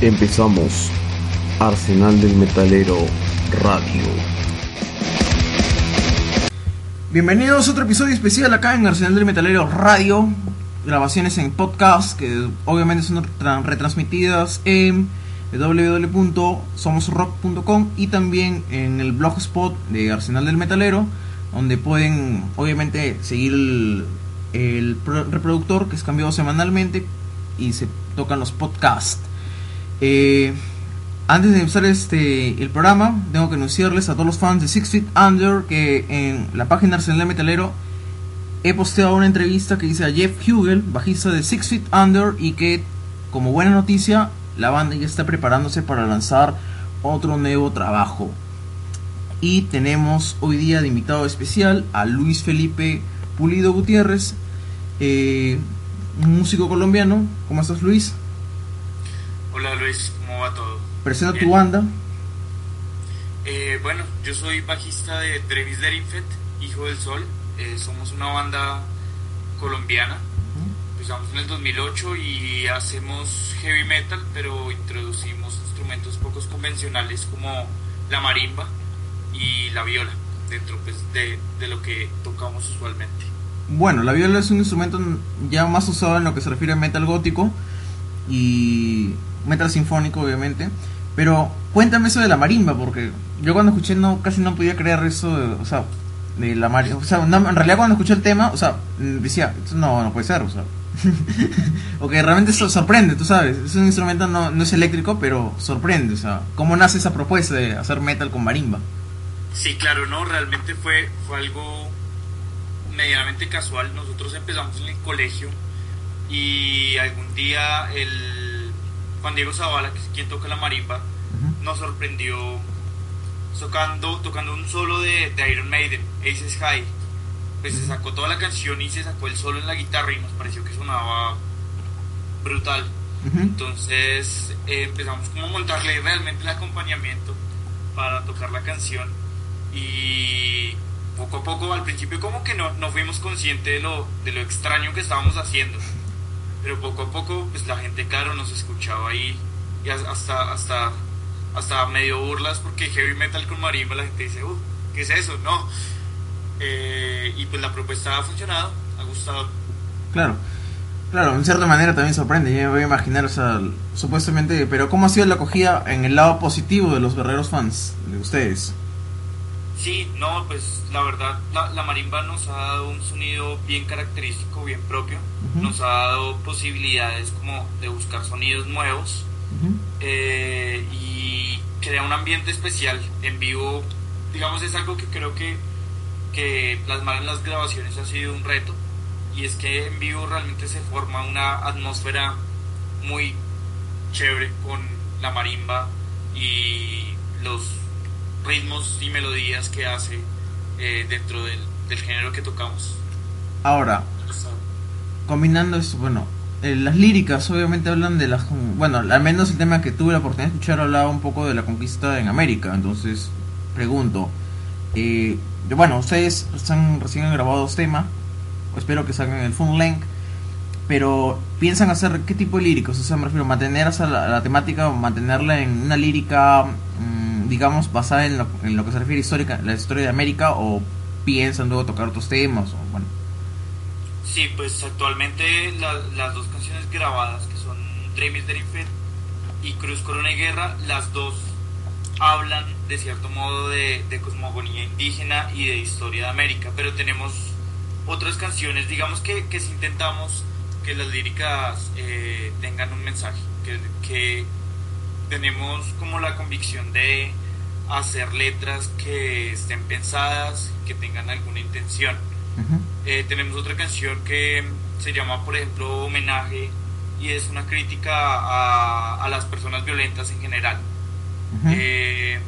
Empezamos Arsenal del Metalero Radio. Bienvenidos a otro episodio especial acá en Arsenal del Metalero Radio. Grabaciones en podcast que obviamente son tra- retransmitidas en www.somosrock.com y también en el blogspot de Arsenal del Metalero, donde pueden obviamente seguir el, el pro- reproductor que es cambiado semanalmente y se tocan los podcasts. Eh, antes de empezar este el programa, tengo que anunciarles a todos los fans de Six Feet Under que en la página Arsenal Metalero he posteado una entrevista que dice a Jeff Hugel, bajista de Six Feet Under, y que, como buena noticia, la banda ya está preparándose para lanzar otro nuevo trabajo. Y tenemos hoy día de invitado especial a Luis Felipe Pulido Gutiérrez, eh, un músico colombiano. ¿Cómo estás, Luis? Hola Luis, ¿cómo va todo? Presenta tu banda. Eh, bueno, yo soy bajista de Travis Derinfet, Hijo del Sol. Eh, somos una banda colombiana. Empezamos en el 2008 y hacemos heavy metal, pero introducimos instrumentos pocos convencionales como la marimba y la viola dentro pues, de, de lo que tocamos usualmente. Bueno, la viola es un instrumento ya más usado en lo que se refiere a metal gótico y metal sinfónico, obviamente. Pero cuéntame eso de la marimba, porque yo cuando escuché no casi no podía creer eso, de- o sea, de la marimba. O sea, en realidad cuando escuché el tema, o sea, decía, no, no puede ser, o sea. o realmente eso sorprende, tú sabes. Es un instrumento, no, no es eléctrico, pero sorprende, o sea, ¿cómo nace esa propuesta de hacer metal con marimba? Sí, claro, no, realmente fue, fue algo medianamente casual. Nosotros empezamos en el colegio y algún día el Juan Diego Zavala, que es quien toca la marimba, Ujú. nos sorprendió tocando, tocando un solo de, de Iron Maiden, Aces High. Pues se sacó toda la canción y se sacó el solo en la guitarra y nos pareció que sonaba brutal. Ujú. Entonces eh, empezamos como a montarle realmente el acompañamiento para tocar la canción y poco a poco al principio como que no, no fuimos conscientes de lo, de lo extraño que estábamos haciendo pero poco a poco pues la gente claro nos escuchaba ahí y has- hasta hasta hasta medio burlas porque heavy metal con marimba la gente dice uh, ¿qué es eso? no Eh, y pues la propuesta ha funcionado ha gustado Claro, claro, en cierta manera también sorprende, yo me voy a imaginar, o sea, supuestamente, pero ¿cómo ha sido la acogida en el lado positivo de los verdaderos fans, de ustedes? Sí, no, pues la verdad, la, la marimba nos ha dado un sonido bien característico, bien propio. Nos ha dado posibilidades como de buscar sonidos nuevos eh, y crea un ambiente especial. En vivo, digamos, es algo que creo que, que plasmar en las grabaciones ha sido un reto. Y es que en vivo realmente se forma una atmósfera muy chévere con la marimba y los ritmos y melodías que hace eh, dentro del, del género que tocamos. Ahora, combinando esto, bueno, eh, las líricas obviamente hablan de las, bueno, al menos el tema que tuve la oportunidad de escuchar hablaba un poco de la conquista en América, entonces pregunto, eh, bueno, ustedes están, recién han grabado dos temas, espero que salgan el full length, pero piensan hacer qué tipo de líricos, o sea, me refiero mantener esa la, la temática, mantenerla en una lírica, mm, digamos, basada en lo, en lo que se refiere histórica, la historia de América, o piensan luego tocar otros temas, o bueno. Sí, pues actualmente la- las dos canciones grabadas, que son Dreams Derifen y Cruz Corona y Guerra, las dos hablan de cierto modo de, de cosmogonía indígena y de historia de América, pero tenemos otras canciones, digamos que, que si intentamos que las líricas eh, tengan un mensaje, que, que tenemos como la convicción de hacer letras que estén pensadas, que tengan alguna intención. Ujú. Eh, tenemos otra canción que se llama, por ejemplo, Homenaje y es una crítica a, a las personas violentas en general. Eh,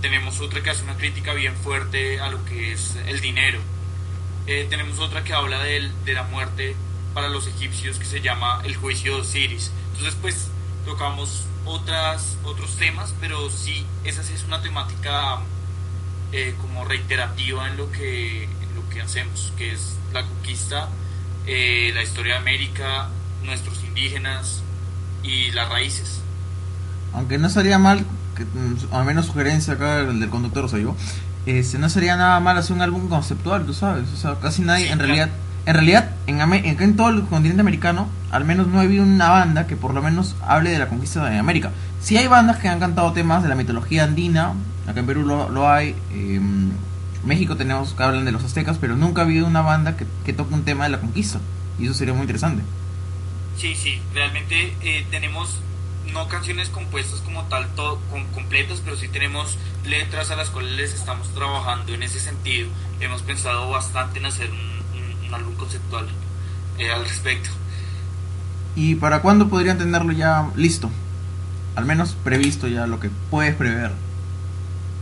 tenemos otra que hace una crítica bien fuerte a lo que es el dinero. Eh, tenemos otra que habla de, de, la muerte para los egipcios que se llama El juicio de Osiris. Entonces pues tocamos otras, otros temas, pero sí, esa sí es una temática eh, como reiterativa en lo, que, en lo que hacemos, que es la conquista, la historia de América, nuestros indígenas y las raíces. Aunque no sería mal que, mm, al menos sugerencia acá del, conductor, o sea, yo, este, no sería nada mal hacer un álbum conceptual, tú sabes, o sea, casi nadie, en realidad, en realidad, en, en, todo el continente americano, al menos no he habido una banda que por lo menos hable de la conquista de América. Sí hay bandas que han cantado temas de la mitología andina, acá en Perú lo, lo hay, eh, México tenemos que hablan de los aztecas, pero nunca ha habido una banda que, que toque un tema de la conquista, y eso sería muy interesante. Sí, sí, realmente eh, tenemos no canciones compuestas como tal, todo, con, completas, pero sí tenemos letras a las cuales les estamos trabajando en ese sentido. Hemos pensado bastante en hacer un, un, álbum conceptual eh, al respecto. ¿Y para cuándo podrían tenerlo ya listo? Al menos previsto ya lo que puedes prever.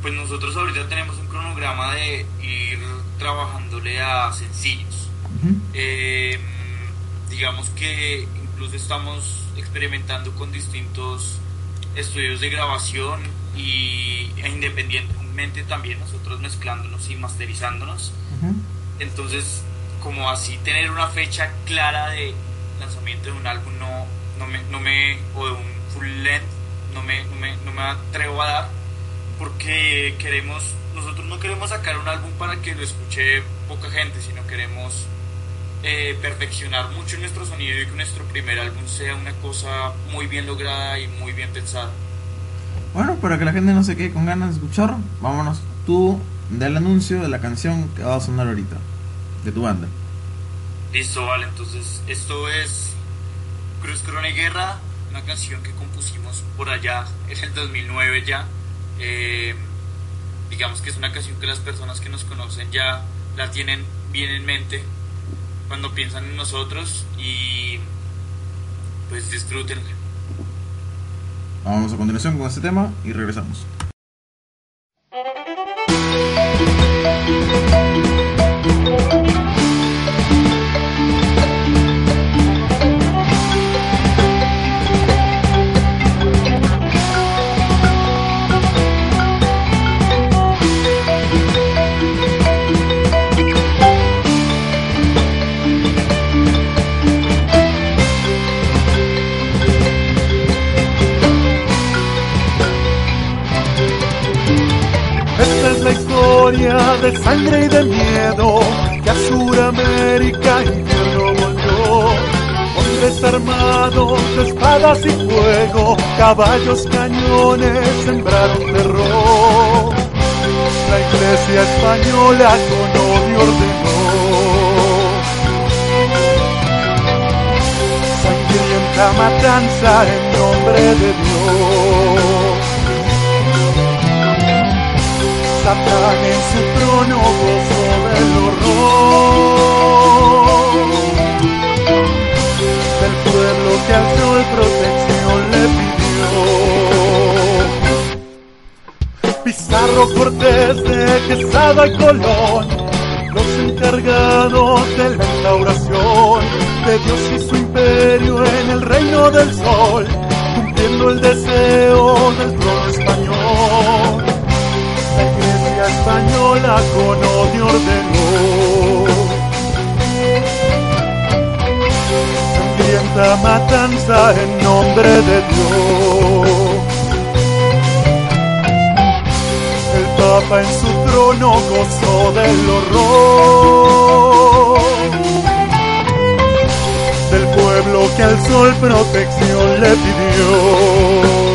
Pues nosotros ahorita tenemos un cronograma de ir trabajándole a sencillos. Uh -huh. eh, digamos que incluso estamos experimentando con distintos estudios de grabación y e independientemente también nosotros mezclándonos y masterizándonos. Uh -huh. Entonces, como así tener una fecha clara de lanzamiento de un álbum no, no, me, no me, o de un full length, no me, no me, no me atrevo a dar, porque queremos, nosotros no queremos sacar un álbum para que lo escuche poca gente, sino queremos eh, perfeccionar mucho nuestro sonido y que nuestro primer álbum sea una cosa muy bien lograda y muy bien pensada. Bueno, para que la gente no se quede con ganas de escuchar, vámonos tú del anuncio de la canción que va a sonar ahorita, de tu banda. Listo, vale, entonces esto es Cruz Corona y Guerra, una canción que compusimos por allá en el 2009 ya. Eh, digamos que es una canción que las personas que nos conocen ya la tienen bien en mente cuando piensan en nosotros y pues disfrútenlo. Vamos a continuación con este tema y regresamos. De sangre y de miedo que a Suramérica infierno volvió. Hombres armados espadas y fuego, caballos, cañones sembraron terror. La iglesia española con odio ordenó. Sangrienta matanza en nombre de Dios. Satán en su trono gozó del horror del pueblo que al sol protección le pidió. Pizarro Cortés de Quesada y Colón, los encargados de la instauración de Dios y su imperio en el reino del sol, cumpliendo el deseo del española con odio ordenó. Sangrienta matanza en nombre de Dios. El Papa en su trono gozó del horror. Del pueblo que al sol protección le pidió.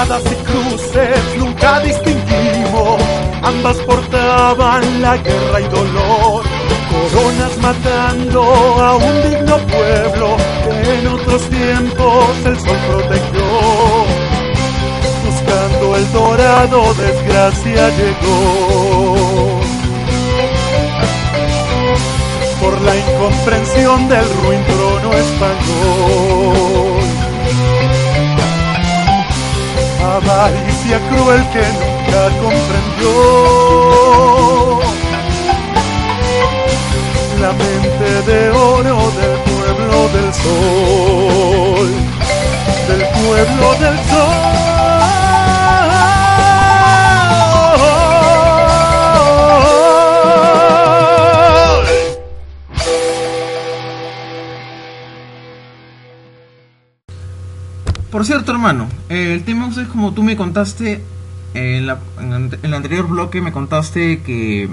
Y cruces nunca distinguimos, ambas portaban la guerra y dolor. Coronas matando a un digno pueblo que en otros tiempos el sol protegió. Buscando el dorado, desgracia llegó. Por la incomprensión del ruin trono español. Avaricia cruel que nunca comprendió la mente de oro del pueblo del sol, del pueblo del sol. Por cierto, hermano, eh, el tema como tú me contaste en, la- en el- anterior bloque, me contaste que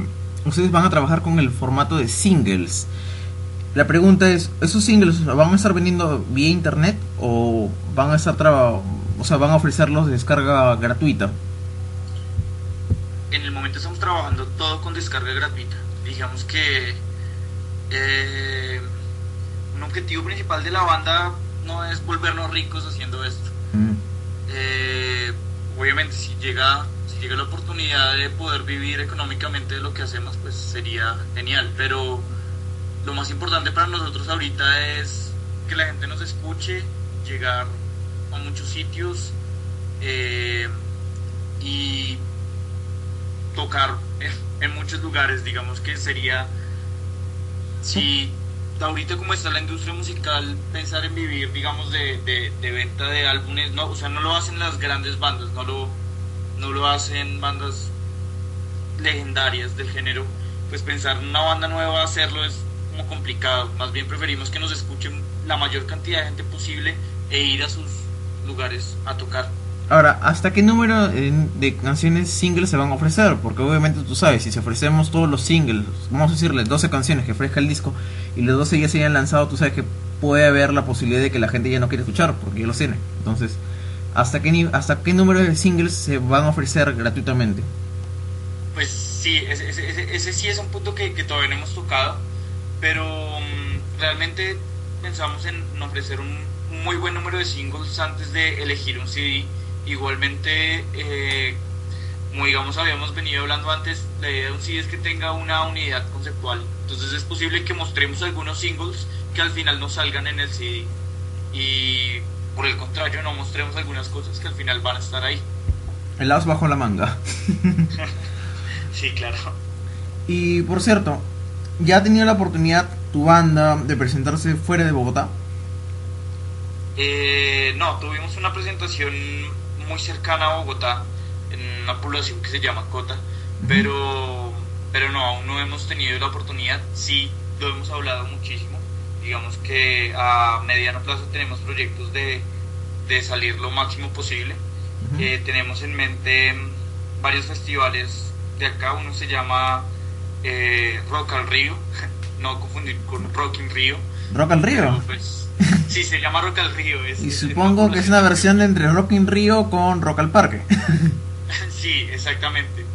ustedes van a trabajar con el formato de singles. La pregunta es, ¿esos singles van a estar vendiendo vía internet o van a estar traba- o sea, van a ofrecerlos de descarga gratuita? En el momento estamos trabajando todo con descarga gratuita. Digamos que eh, un objetivo principal de la banda no es volvernos ricos haciendo esto. Mm. Eh, obviamente si llega si llega la oportunidad de poder vivir económicamente de lo que hacemos pues sería genial. Pero lo más importante para nosotros ahorita es que la gente nos escuche llegar a muchos sitios eh, y tocar en, en muchos lugares digamos que sería si ahorita como está la industria musical, pensar en vivir, digamos, de, de, de venta de álbumes, no, o sea, no lo hacen las grandes bandas, no lo, no lo hacen bandas legendarias del género, pues pensar en una banda nueva hacerlo es como complicado, más bien preferimos que nos escuchen la mayor cantidad de gente posible e ir a sus lugares a tocar. Ahora, ¿hasta qué número eh, de canciones singles se van a ofrecer? Porque obviamente tú sabes, si se ofrecemos todos los singles, vamos a decirle 12 canciones que ofrezca el disco y los 12 ya se hayan lanzado, tú sabes que puede haber la posibilidad de que la gente ya no quiere escuchar porque ya los tiene. Entonces, ¿hasta qué, hasta qué número de singles se van a ofrecer gratuitamente? Pues sí, ese, ese, ese- sí es un punto que, todavía no hemos tocado, pero mm, realmente pensamos en ofrecer un muy buen número de singles antes de elegir un CD. Igualmente, eh, como digamos habíamos venido hablando antes, la idea de un CD es que tenga una unidad conceptual. Entonces es posible que mostremos algunos singles que al final no salgan en el CD. Y por el contrario, no mostremos algunas cosas que al final van a estar ahí. El as bajo la manga. Sí, claro. Y por cierto, ¿ya ha tenido la oportunidad tu banda de presentarse fuera de Bogotá? Eh, no, tuvimos una presentación muy cercana a Bogotá, en una población que se llama Cota, pero, pero no, aún no hemos tenido la oportunidad. Sí, lo hemos hablado muchísimo. Digamos que a mediano plazo tenemos proyectos de, de salir lo máximo posible. Eh, tenemos en mente mm, varios festivales de acá. Uno se llama eh, Rock al Río, no confundir con Rock in Río. Rock al Río. Pues, sí, se llama Rock al Río. es- Y supongo que es una versión de entre Rock in Río con Rock al Parque. Sí, exactamente.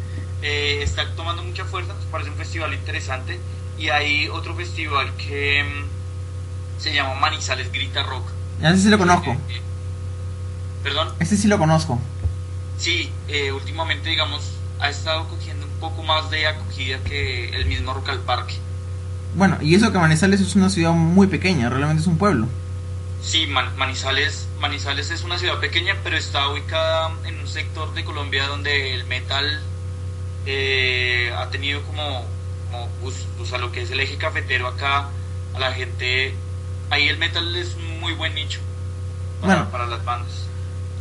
Eh, está tomando mucha fuerza, nos parece un festival interesante. Y hay otro festival que mm, se llama Manizales Grita Rock. Ese sí lo conozco. Eh, eh, Perdón. Ese sí lo conozco. Sí, eh, últimamente, digamos, ha estado cogiendo un poco más de acogida que el mismo Rock al Parque. Bueno, y eso que Manizales es una ciudad muy pequeña, realmente es un pueblo. Sí, Man- Manizales, Manizales es una ciudad pequeña, pero está ubicada en un sector de Colombia donde el metal eh, ha tenido como, como pues, a lo que es el eje cafetero acá, a la gente, ahí el metal es un muy buen nicho para, Bueno. para las bandas.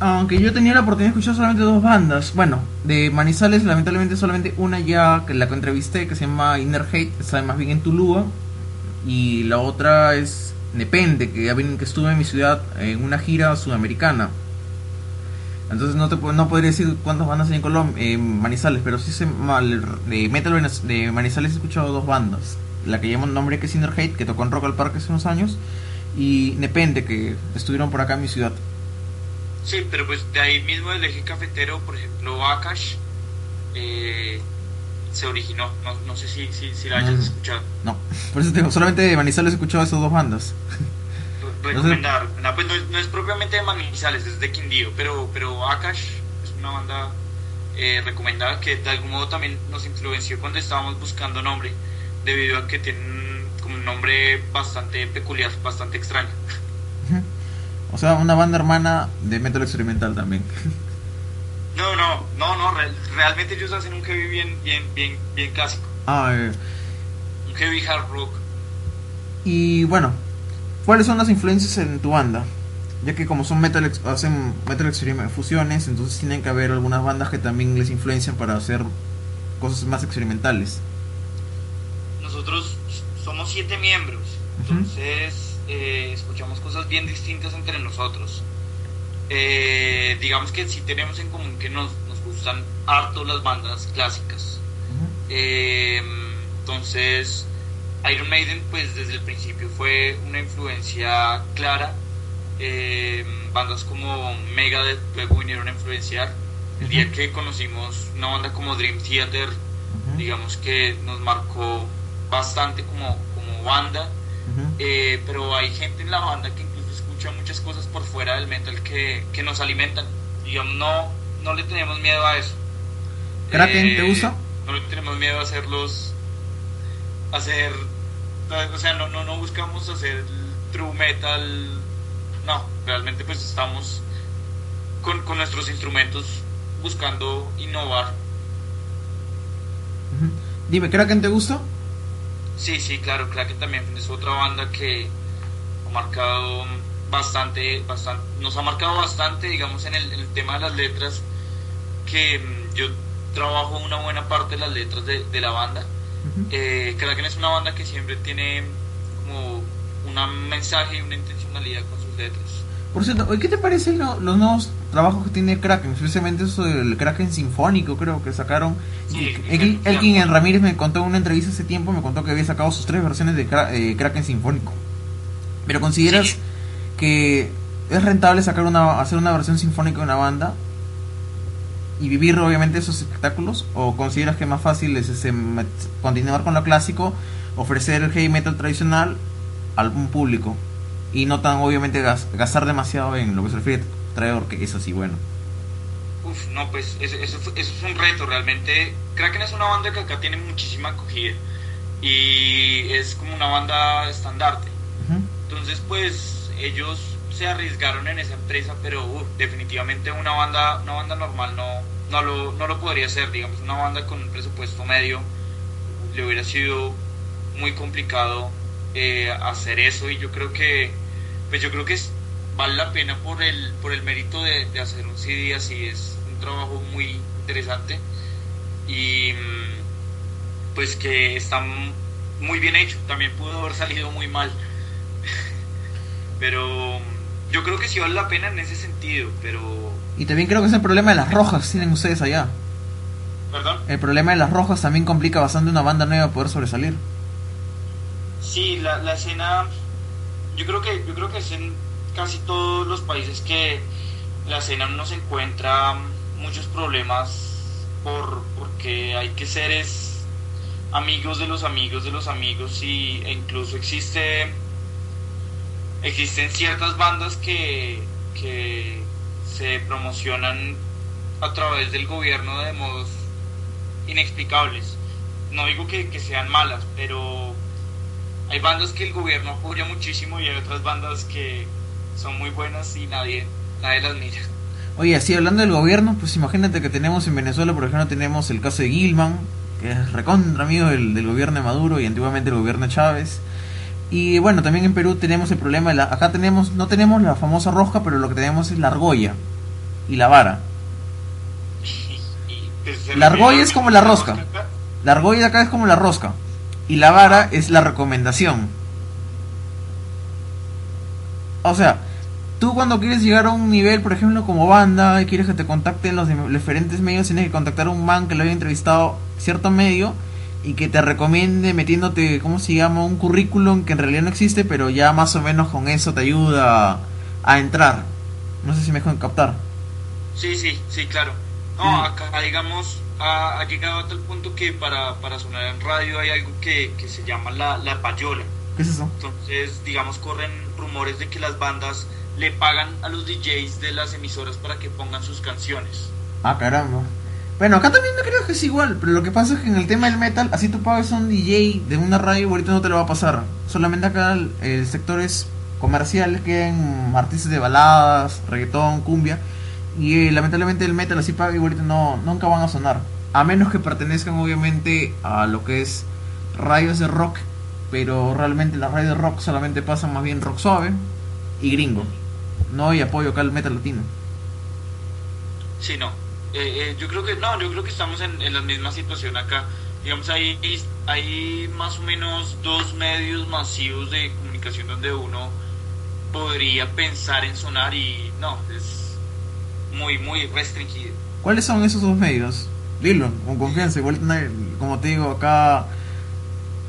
Aunque yo tenía la oportunidad de escuchar solamente dos bandas. Bueno, de Manizales, lamentablemente solamente una ya que la que entrevisté, que se llama Inner Hate, está más bien en Tulúa. Y la otra es Nepente, que ya que estuve en mi ciudad en una gira sudamericana. Entonces no te no podría decir cuántas bandas hay en Colombia, en Manizales, pero sí se mal de metal de Manizales he escuchado dos bandas. La que lleva un nombre que es Inner Hate, que tocó en Rock al Parque hace unos años, y Nepente, que estuvieron por acá en mi ciudad. Sí, pero pues de ahí mismo del eje cafetero, por ejemplo, Akash eh, se originó. No, no sé si, si, si la hayas No. escuchado. No, por eso te digo, solamente de Manizales he escuchado esas dos bandas. Re- Recomendar. No, pues no, es, no es propiamente de Manizales, es de Quindío, pero, pero Akash es una banda eh, recomendada que de algún modo también nos influenció cuando estábamos buscando nombre, debido a que tienen como un nombre bastante peculiar, bastante extraño. O sea, una banda hermana de metal experimental también. No, no, no, no, re- realmente ellos hacen un heavy bien, bien, bien, bien clásico, Ah, eh, un heavy hard rock. y bueno, ¿cuáles son las influencias en tu banda? Ya que como son metal, hacen metal experiment fusiones, entonces tienen que haber algunas bandas que también les influencian para hacer cosas más experimentales. Nosotros somos siete miembros, entonces eh, escuchamos cosas bien distintas entre nosotros. Eh, digamos que sí tenemos en común que nos, nos gustan harto las bandas clásicas. Eh, entonces, Iron Maiden, pues desde el principio fue una influencia clara. Eh, bandas como Megadeth luego vinieron a influenciar. El día que conocimos una banda como Dream Theater, digamos que nos marcó bastante como, como banda. Eh, pero hay gente en la banda que incluso escucha muchas cosas por fuera del metal que, que nos alimentan. Digamos, no, no le tenemos miedo a eso. Kraken, ¿te gusta? No le tenemos miedo a hacerlos. Hacer. O sea, no, no, no buscamos hacer true metal. No, realmente pues estamos con, con nuestros instrumentos buscando innovar. Ujú. Dime, ¿Kraken te gusta? Sí, sí, claro, Kraken también es otra banda que ha marcado bastante, bastante, nos ha marcado bastante, digamos, en el, en el tema de las letras, que mm, yo trabajo una buena parte de las letras de, de la banda. Ujú. Eh, Kraken es una banda que siempre tiene como un mensaje y una intencionalidad con sus letras. Por cierto, ¿qué te parecen lo- los nuevos trabajos que tiene Kraken? Especialmente eso del Kraken Sinfónico, creo que sacaron. Sí, Elkin. Elkin en Ramírez me contó en una entrevista hace tiempo, me contó que había sacado sus tres versiones de Kra- eh, Kraken Sinfónico. Pero ¿consideras Sí. que es rentable sacar una hacer una versión sinfónica de una banda y vivir obviamente esos espectáculos? ¿O consideras que más fácil es ese, continuar con lo clásico, ofrecer el heavy metal tradicional al un público y no tan obviamente gas- gastar demasiado en lo que se refiere a traer que eso sí bueno Uf, no, pues eso, eso, eso es un reto realmente. Kraken es una banda que acá tiene muchísima acogida y es como una banda estandarte. Ujú. Entonces, pues ellos se arriesgaron en esa empresa, pero definitivamente una banda, una banda normal no, no, lo, no lo podría hacer. Digamos, una banda con un presupuesto medio le hubiera sido muy complicado eh, hacer eso y yo creo que, pues yo creo que es, vale la pena por el, por el mérito de, de hacer un CD así. Es un trabajo muy interesante y mm, pues que está muy bien hecho. También pudo haber salido muy mal. pero mm, yo creo que sí vale la pena en ese sentido, pero... y también creo que es el problema de las rojas que tienen ustedes allá ¿Perdón? el problema de las rojas también complica bastante una banda nueva poder sobresalir Sí, la, la escena, yo creo que yo creo que es en casi todos los países que la escena no se encuentra muchos problemas por porque hay que ser es amigos de los amigos de los amigos y e incluso existe existen ciertas bandas que, que se promocionan a través del gobierno de modos inexplicables. No digo que, que sean malas, pero hay bandas que el gobierno apoya muchísimo y hay otras bandas que son muy buenas y nadie, nadie las mira. Oye, así hablando del gobierno, pues imagínate que tenemos en Venezuela, por ejemplo, tenemos el caso de Gilman, que es recontra amigo del, del gobierno de Maduro y antiguamente el gobierno de Chávez. Y bueno, también en Perú tenemos el problema de la... Acá tenemos, no tenemos la famosa rosca, pero lo que tenemos es la argolla y la vara. Y, pues, La argolla es como la rosca. La argolla de acá es como la rosca y la vara es la recomendación. O sea, tú cuando quieres llegar a un nivel, por ejemplo, como banda y quieres que te contacten los diferentes medios, tienes que contactar a un man que lo haya entrevistado cierto medio y que te recomiende metiéndote, ¿cómo se llama? Un currículum que en realidad no existe, pero ya más o menos con eso te ayuda a, a entrar. No sé si me dejan captar. Sí, sí, sí, claro. No, acá digamos ha, ha, llegado a tal punto que para, para sonar en radio hay algo que, que se llama la, la payola. ¿Qué es eso? Entonces, digamos, corren rumores de que las bandas le pagan a los DJs de las emisoras para que pongan sus canciones. Ah, caramba. Bueno, acá también no creo que es igual, pero lo que pasa es que en el tema del metal, así tú pagas a un DJ de una radio, ahorita no te lo va a pasar. Solamente acá el, el sector es comercial, que en artistas de baladas, reggaetón, cumbia. Y eh, lamentablemente el metal así paga ahorita no, nunca van a sonar. A menos que pertenezcan obviamente a lo que es radios de rock. Pero realmente las radios de rock solamente pasan más bien rock suave y gringo. No hay apoyo acá al metal latino. Sí, no. Eh, eh, yo creo que no, yo creo que estamos en, la misma situación acá. Digamos, hay, hay más o menos dos medios masivos de comunicación donde uno podría pensar en sonar y no, muy, muy restringido. ¿Cuáles son esos dos medios? Dilo, con confianza. Igual, como te digo, acá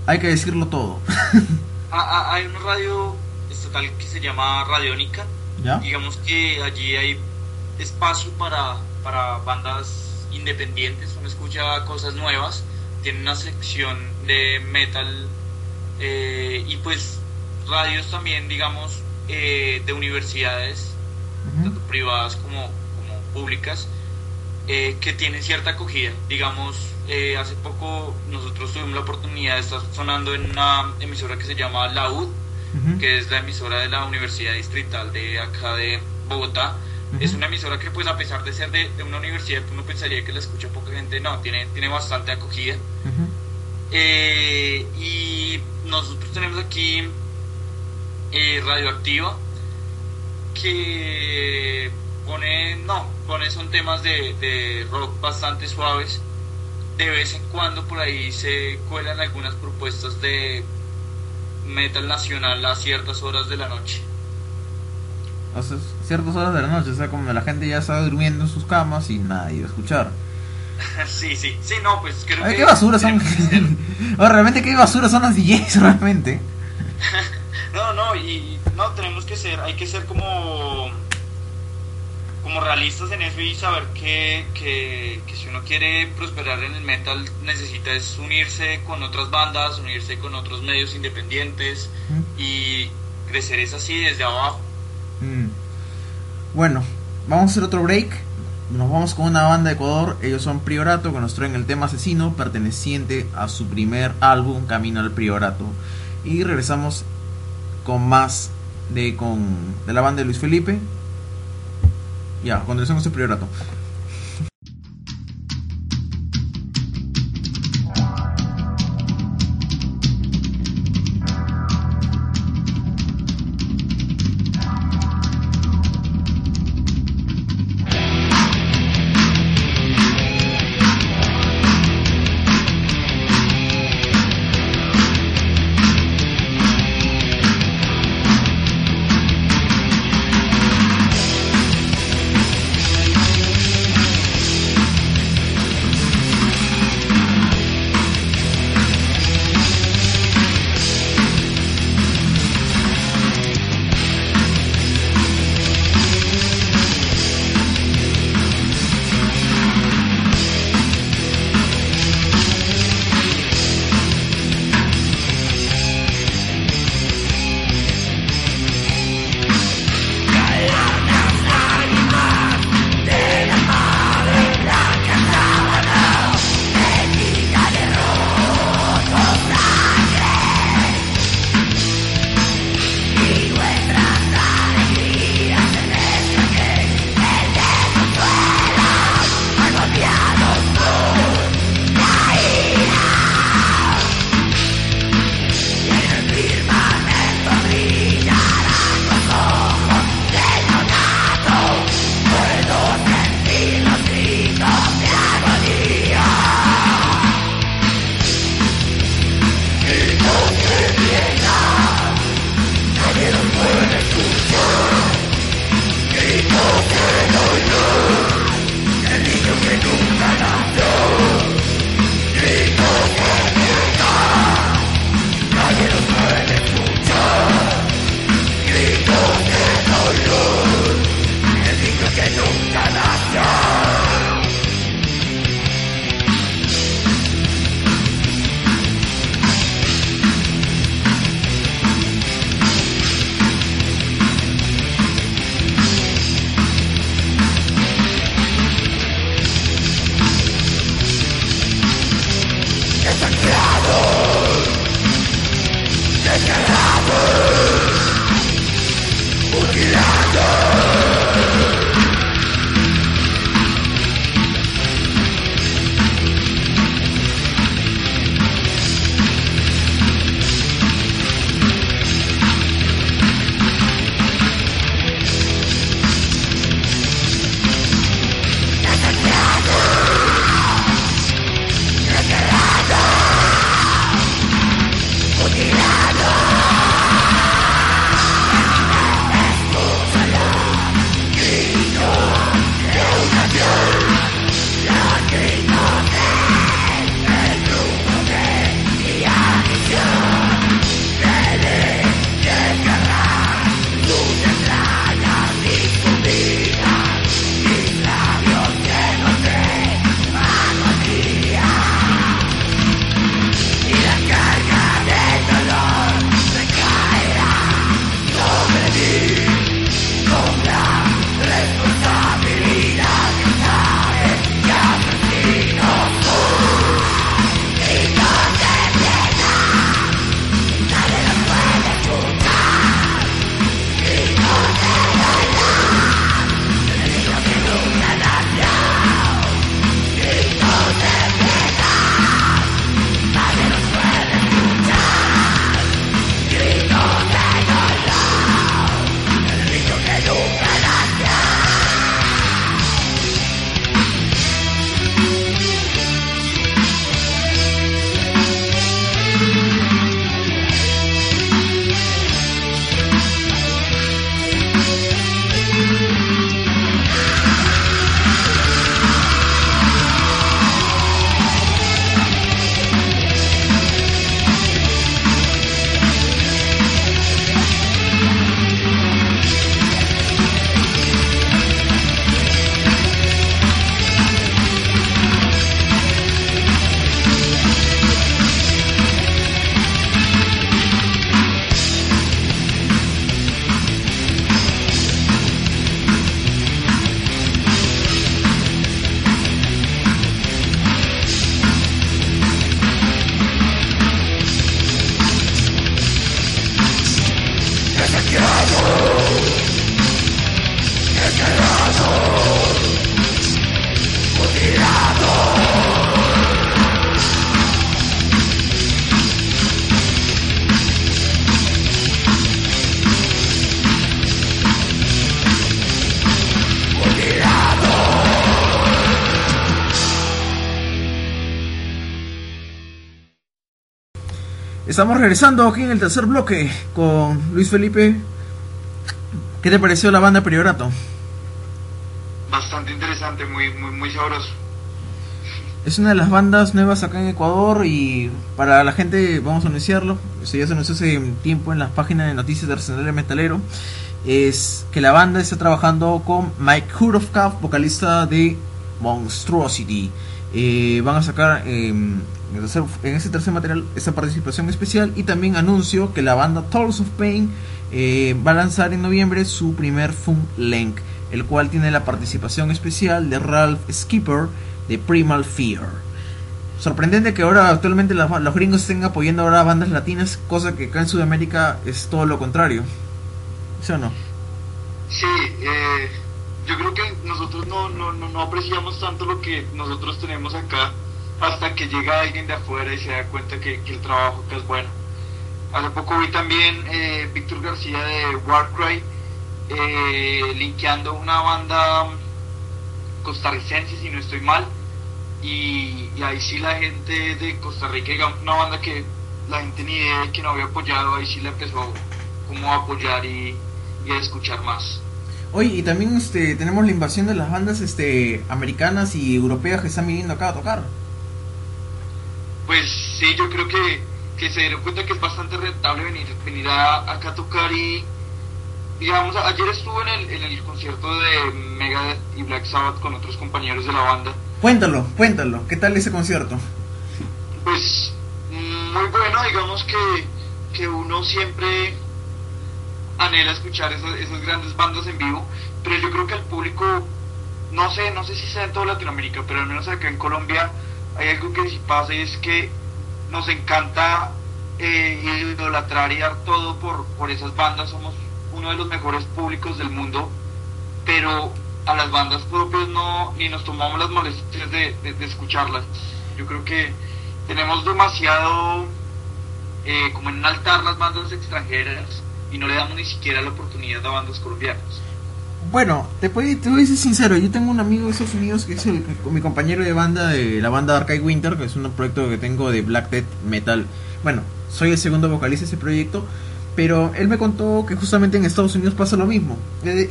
hay que decirlo todo. ah, ah, hay una radio estatal que se llama Radiónica. ¿Ya? Digamos que allí hay espacio para, para bandas independientes, uno escucha cosas nuevas, tiene una sección de metal eh, y pues radios también, digamos, eh, de universidades, uh -huh. tanto privadas como públicas, eh, que tienen cierta acogida. Digamos, eh, hace poco nosotros tuvimos la oportunidad de estar sonando en una emisora que se llama La UD, uh -huh. que es la emisora de la Universidad Distrital de acá de Bogotá. Uh -huh. Es una emisora que pues a pesar de ser de, de, una universidad uno pensaría que la escucha poca gente, no, tiene, tiene bastante acogida. y nosotros tenemos aquí Radioactiva, que pone, no, pone son temas de, de, rock bastante suaves. De vez en cuando por ahí se cuelan algunas propuestas de metal nacional a ciertas horas de la noche. Sea, ciertas horas de la noche, o sea, como la gente ya está durmiendo en sus camas y nadie va a escuchar. sí, sí, sí, no, pues creo Ay, que... ¿Qué basura son? o realmente qué basura son los DJs realmente. no, no, y no, tenemos que ser, hay que ser como como realistas en eso y saber que, que, que, si uno quiere prosperar en el metal necesita es unirse con otras bandas, unirse con otros medios independientes mm. y crecer es así desde abajo. Mm. Bueno, vamos a hacer otro break. Nos vamos con una banda de Ecuador, ellos son Priorato, que nos traen el tema asesino, perteneciente a su primer álbum, Camino al Priorato. Y regresamos con más de, con, de la banda de Luis Felipe, ya, cuando con este priorato. It can happen. We can Estamos regresando aquí en el tercer bloque con Luis Felipe. ¿Qué te pareció la banda Priorato? Bastante interesante, muy, muy, muy sabroso. Es una de las bandas nuevas acá en Ecuador y para la gente, vamos a anunciarlo, eso ya se anunció hace tiempo en las páginas de noticias de Arsenal de Metalero, es que la banda está trabajando con Mike Hurofkav, vocalista de Monstrosity. Van a sacar eh, en ese tercer material esa participación especial y también anuncio que la banda Tolls of Pain eh, va a lanzar en noviembre su primer funk length, el cual tiene la participación especial de Ralph Skipper de Primal Fear. Sorprendente que ahora actualmente los, gringos estén apoyando ahora a bandas latinas, cosa que acá en Sudamérica es todo lo contrario. ¿Sí o no? Sí, eh, yo creo que nosotros no, no, no, apreciamos tanto lo que nosotros tenemos acá hasta que llega alguien de afuera y se da cuenta que, el trabajo acá es bueno. Hace poco vi también eh, Víctor García de Warcry eh, linkeando una banda costarricense, si no estoy mal, y, ahí sí la gente de Costa Rica, una banda que la gente ni idea de que no había apoyado, ahí sí la empezó como apoyar y, escuchar más. Oye, y también este, tenemos la invasión de las bandas este, americanas y europeas que están viniendo acá a tocar. Pues sí, yo creo que, que se dieron cuenta que es bastante rentable venir, venir a, acá a tocar y, digamos, ayer estuve en el, en el concierto de Megadeth y Black Sabbath con otros compañeros de la banda. Cuéntalo, cuéntalo, ¿qué tal ese concierto? Pues muy bueno, digamos que, que uno siempre anhela escuchar esas, esas grandes bandas en vivo, pero yo creo que el público, no sé, no sé si sea en toda Latinoamérica, pero al menos acá en Colombia hay algo que sí pasa y es que nos encanta eh, idolatrar y dar todo por, por esas bandas, somos uno de los mejores públicos del mundo, pero a las bandas propias no, ni nos tomamos las molestias de, de, escucharlas. Yo creo que tenemos demasiado eh, como en altar las bandas extranjeras y no le damos ni siquiera la oportunidad a bandas colombianas. Bueno, te, puedo, te voy a ser sincero, yo tengo un amigo de Estados Unidos que es el, mi compañero de banda de la banda Arcade Winter, que es un proyecto que tengo de Black Death Metal. Bueno, soy el segundo vocalista de ese proyecto, pero él me contó que justamente en Estados Unidos pasa lo mismo.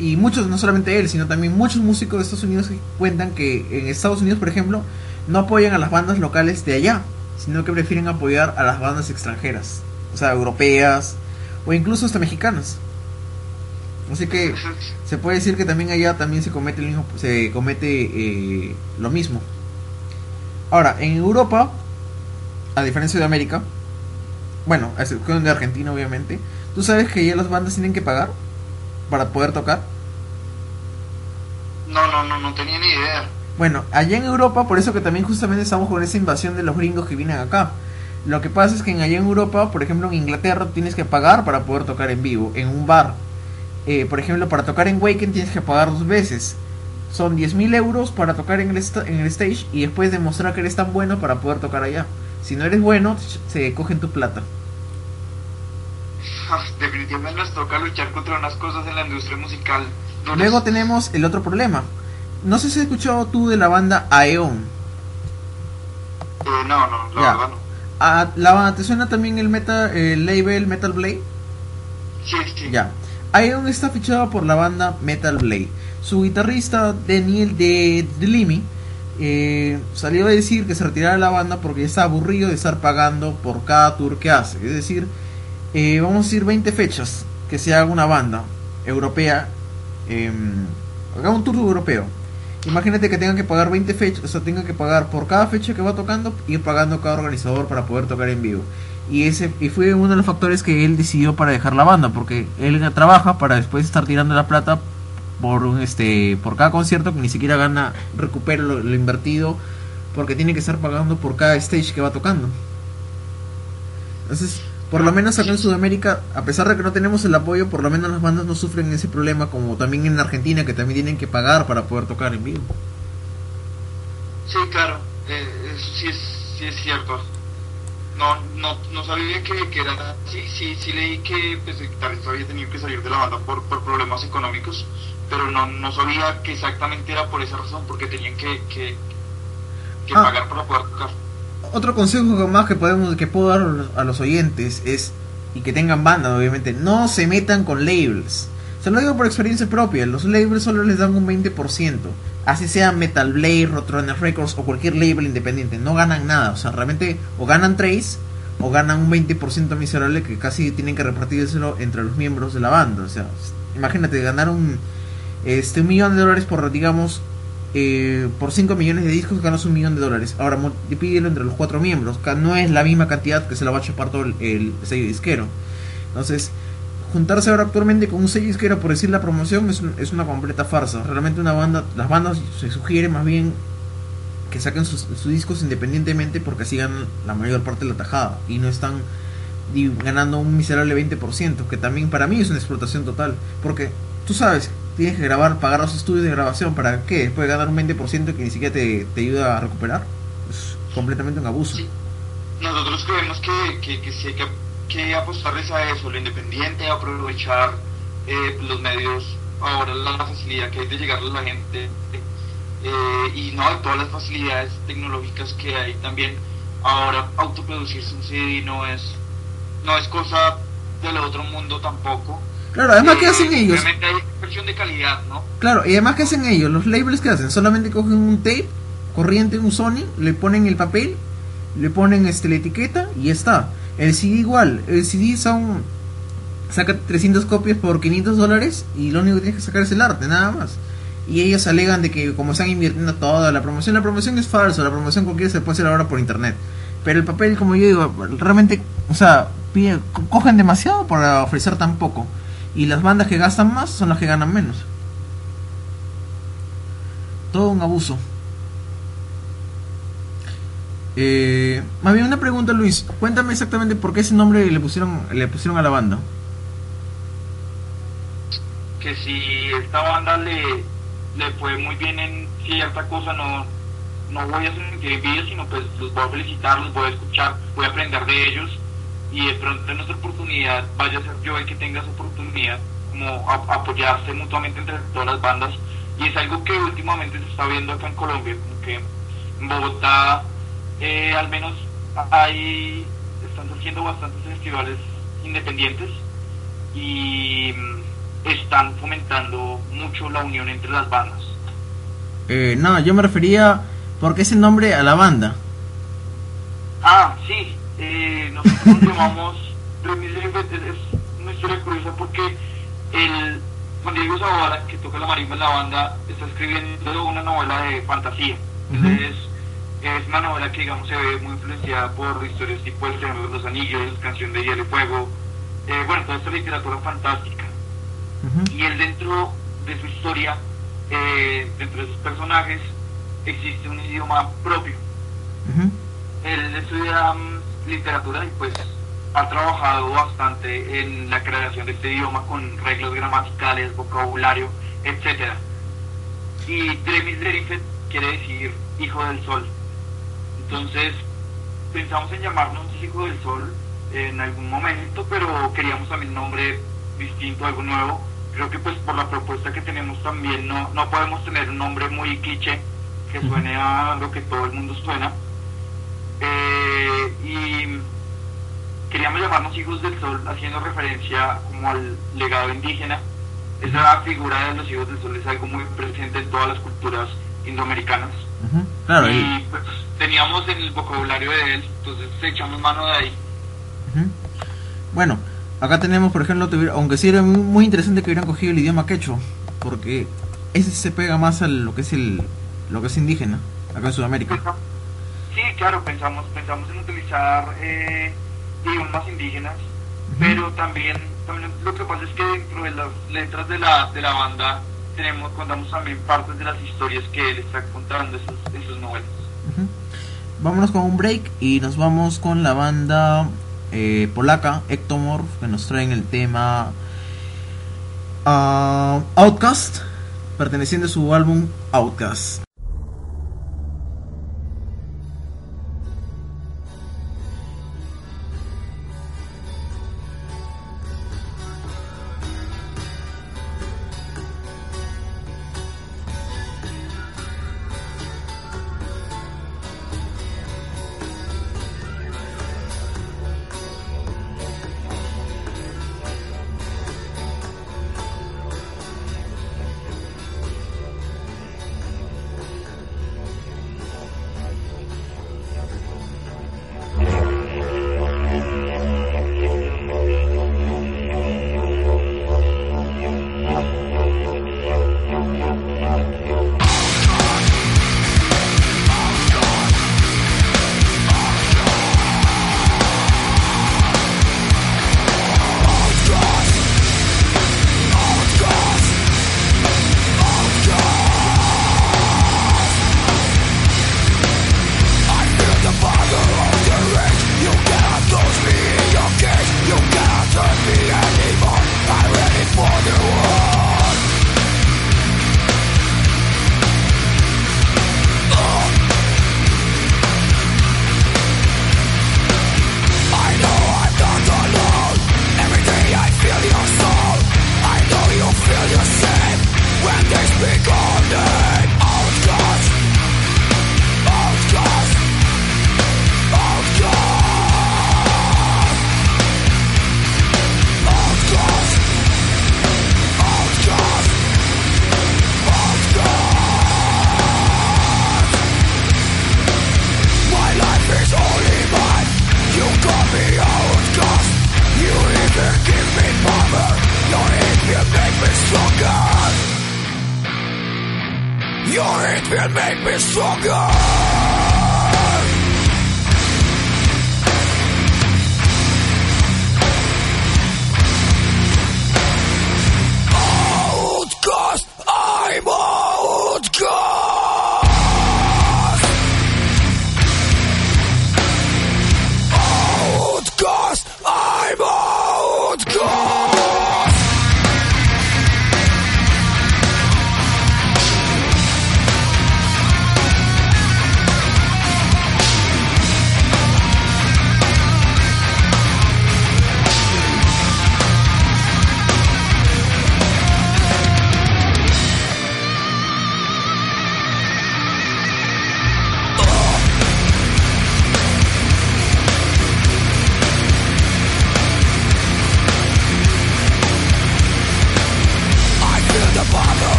Y muchos, no solamente él, sino también muchos músicos de Estados Unidos cuentan que en Estados Unidos, por ejemplo, no apoyan a las bandas locales de allá, sino que prefieren apoyar a las bandas extranjeras, o sea, europeas, o incluso hasta mexicanas. Así que se puede decir que también allá también se comete el mismo, se comete eh, lo mismo. Ahora, en Europa, a diferencia de América, bueno, a excepción de Argentina obviamente, ¿tú sabes que ya las bandas tienen que pagar para poder tocar? No, no, no, no tenía ni idea. Bueno, allá en Europa, por eso que también justamente estamos con esa invasión de los gringos que vienen acá. Lo que pasa es que en allá en Europa, por ejemplo en Inglaterra, tienes que pagar para poder tocar en vivo, en un bar. Eh, por ejemplo, para tocar en Waken tienes que pagar dos veces. Son 10.000 euros para tocar en el, en el stage y después demostrar que eres tan bueno para poder tocar allá. Si no eres bueno, se cogen tu plata. Definitivamente nos toca luchar contra unas cosas en la industria musical. Luego tenemos el otro problema. No sé si has escuchado tú de la banda Aeon. Eh, no, no, la verdad no. Ah, ¿Te suena también el, meta, el label Metal Blade? Sí, sí. Ya. Está fichado por la banda Metal Blade. Su guitarrista Daniel de Delimi eh, salió a decir que se retirara de la banda porque está aburrido de estar pagando por cada tour que hace. Es decir, eh, vamos a decir 20 fechas que se haga una banda europea, eh, haga un tour europeo Imagínate que tengan que pagar 20 fechas, o sea, tengan que pagar por cada fecha que va tocando, ir pagando cada organizador para poder tocar en vivo. Y ese y fue uno de los factores que él decidió para dejar la banda, porque él trabaja para después estar tirando la plata por un este por cada concierto que ni siquiera gana, recupera lo invertido, porque tiene que estar pagando por cada stage que va tocando. Entonces, por lo menos acá en Sudamérica, a pesar de que no tenemos el apoyo, por lo menos las bandas no sufren ese problema, como también en Argentina, que también tienen que pagar para poder tocar en vivo. Sí, claro, eh, sí, es, sí es cierto. No, no, no sabía que, que era sí, sí, sí leí que pues, el guitarrista había tenido que salir de la banda por, por problemas económicos, pero no, no sabía que exactamente era por esa razón, porque tenían que, que, que ah. pagar para poder tocar otro consejo más que podemos que puedo dar a los oyentes es y que tengan banda obviamente no se metan con labels. Se lo digo por experiencia propia los labels solo les dan un 20% así sea Metal Blade Roadrunner Records o cualquier label independiente no ganan nada. O sea realmente o ganan trace o ganan un 20% miserable que casi tienen que repartírselo entre los miembros de la banda. O sea imagínate ganar un este un millón de dólares por digamos eh, por 5 millones de discos ganas un millón de dólares. Ahora multiplíquelo entre los cuatro miembros. No es la misma cantidad que se la va a chupar todo el, sello disquero. Entonces, juntarse ahora actualmente con un sello disquero por decir la promoción es, es una completa farsa. Realmente una banda, las bandas se sugiere más bien que saquen sus, discos independientemente porque así ganan la mayor parte de la tajada y no están ganando un miserable 20%, que también para mí es una explotación total. Porque tú sabes, tienes que grabar, pagar los estudios de grabación, ¿para qué? Después ganar un 20% que ni siquiera te, te, ayuda a recuperar. Es completamente un abuso. Nosotros creemos que, que, que sí hay que, apostarles a eso, lo independiente, aprovechar eh, los medios, ahora la facilidad que hay de llegarle a la gente eh, y no todas las facilidades tecnológicas que hay también. Ahora autoproducirse un CD no es, no es cosa del otro mundo tampoco Claro, además, ¿qué hacen ellos? hay de calidad, ¿no? Claro, y además, ¿qué hacen ellos? Los labels, ¿qué hacen? Solamente cogen un tape corriente, un Sony, le ponen el papel, le ponen este, la etiqueta y ya está. El CD igual, el CD son. Saca 300 copias por 500 dólares y lo único que tienes que sacar es el arte, nada más. Y ellos alegan de que como están invirtiendo toda la promoción, la promoción es falsa, la promoción cualquiera se puede hacer ahora por internet. Pero el papel, como yo digo, realmente, o sea, cogen demasiado para ofrecer tan poco. Y las bandas que gastan más son las que ganan menos. Todo un abuso. Eh, más bien una pregunta Luis, cuéntame exactamente por qué ese nombre le pusieron le pusieron a la banda. Que si esta banda le, le fue muy bien en cierta cosa, no, no voy a sentir envidia, sino pues los voy a felicitar, los voy a escuchar, voy a aprender de ellos y de pronto en nuestra oportunidad vaya a ser yo el que tenga esa oportunidad, como apoyarse mutuamente entre todas las bandas. Y es algo que últimamente se está viendo acá en Colombia, como que en Bogotá eh, al menos hay, están surgiendo bastantes festivales independientes y mm, están fomentando mucho la unión entre las bandas. Eh, no, yo me refería porque ese nombre a la banda. Ah, sí, eh, nosotros llamamos es una historia curiosa porque el Juan Diego Zavala, que toca la marimba en la banda, está escribiendo una novela de fantasía. Entonces, es una novela que, digamos, se ve muy influenciada por historias tipo El Señor de los Anillos, Canción de Hielo y Fuego, eh, bueno, toda esta literatura fantástica. Y él dentro de su historia, eh, dentro de sus personajes, existe un idioma propio. Él estudia mm, literatura y pues ha trabajado bastante en la creación de este idioma con reglas gramaticales, vocabulario, etcétera. Y Dremis Derifet quiere decir hijo del sol. Entonces pensamos en llamarnos hijo del sol en algún momento, pero queríamos también un nombre distinto, algo nuevo. Creo que pues por la propuesta que tenemos también no, no podemos tener un nombre muy cliché que suene a lo que todo el mundo suena eh, y queríamos llamarnos Hijos del Sol haciendo referencia como al legado indígena. Esa figura de los Hijos del Sol es algo muy presente en todas las culturas indoamericanas. y pues, teníamos en el vocabulario de él, entonces echamos mano de ahí. Bueno, acá tenemos, por ejemplo, aunque sí era muy interesante que hubieran cogido el idioma quechua, porque ese se pega más a lo que es el lo que es indígena acá en Sudamérica. Sí, claro, pensamos, pensamos en utilizar eh, idiomas indígenas, pero también, también lo que pasa es que dentro de las letras de la, de la banda tenemos, contamos también partes de las historias que él está contando en sus, sus novelas. Vámonos con un break y nos vamos con la banda eh, polaca Ectomorph que nos traen el tema uh, Outcast, perteneciente a su álbum Outcast.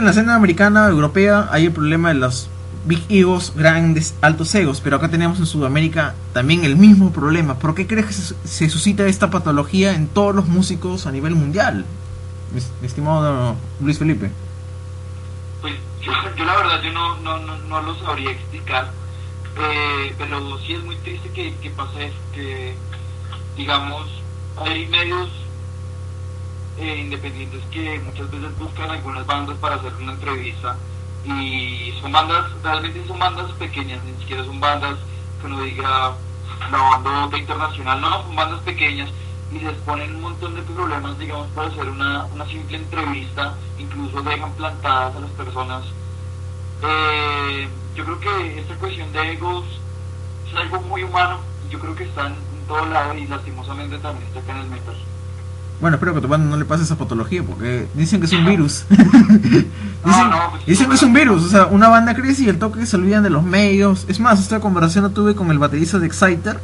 En la escena americana, europea, hay el problema de los big egos, grandes, altos egos, pero acá tenemos en Sudamérica también el mismo problema. ¿Por qué crees que se, se suscita esta patología en todos los músicos a nivel mundial? Estimado Luis Felipe. Pues yo, yo la verdad yo no, no, no, no lo sabría explicar, eh, pero sí es muy triste que, que pase que digamos hay medios eh, independientes que muchas veces buscan algunas bandas para hacer una entrevista y son bandas, realmente son bandas pequeñas, ni siquiera son bandas que uno diga la banda internacional, no, son bandas pequeñas y les ponen un montón de problemas, digamos, para hacer una, una simple entrevista, incluso dejan plantadas a las personas. Eh, yo creo que esta cuestión de egos es algo muy humano, yo creo que está en todo lado y lastimosamente también está acá en el metal. Bueno, espero que a tu banda no le pase esa patología porque dicen que es un virus. dicen no, pues, dicen que es un virus. O sea, una banda crece y el toque se olvidan de los medios. Es más, esta conversación la tuve con el baterista de Exciter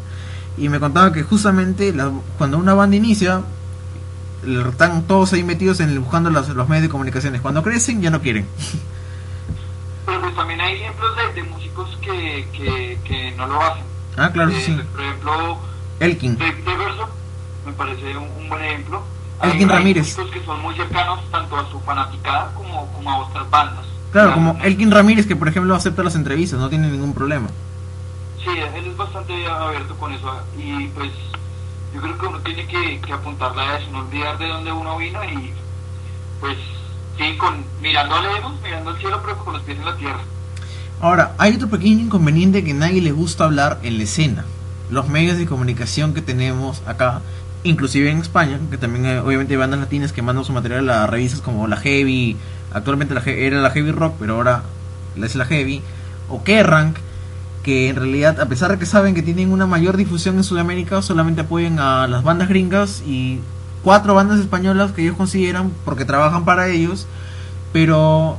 y me contaba que justamente la- cuando una banda inicia, están todos ahí metidos en el- buscando los, los medios de comunicaciones. Cuando crecen ya no quieren. Pero pues también hay ejemplos de, de músicos que, que, que no lo hacen. Ah, claro, Eh, sí. Por ejemplo, Elkin. Deverson me parece un, un buen ejemplo. Elkin hay, Ramírez. Hay que son muy cercanos tanto a su fanaticada como, como a otras bandas. Claro, como no- Elkin Ramírez que por ejemplo acepta las entrevistas, no tiene ningún problema. Sí, él es bastante abierto con eso y pues yo creo que uno tiene que, que apuntarle a eso, no olvidar de dónde uno vino y pues sí, con, mirando lejos, mirando al cielo pero con los pies en la tierra. Ahora, hay otro pequeño inconveniente que nadie le gusta hablar en la escena. Los medios de comunicación que tenemos acá, inclusive en España, que también eh, obviamente hay bandas latinas que mandan su material a revistas como la Heavy, actualmente era la Heavy Rock, pero ahora es la Heavy, o Kerrang, que en realidad, a pesar de que saben que tienen una mayor difusión en Sudamérica, solamente apoyan a las bandas gringas y cuatro bandas españolas que ellos consideran porque trabajan para ellos, pero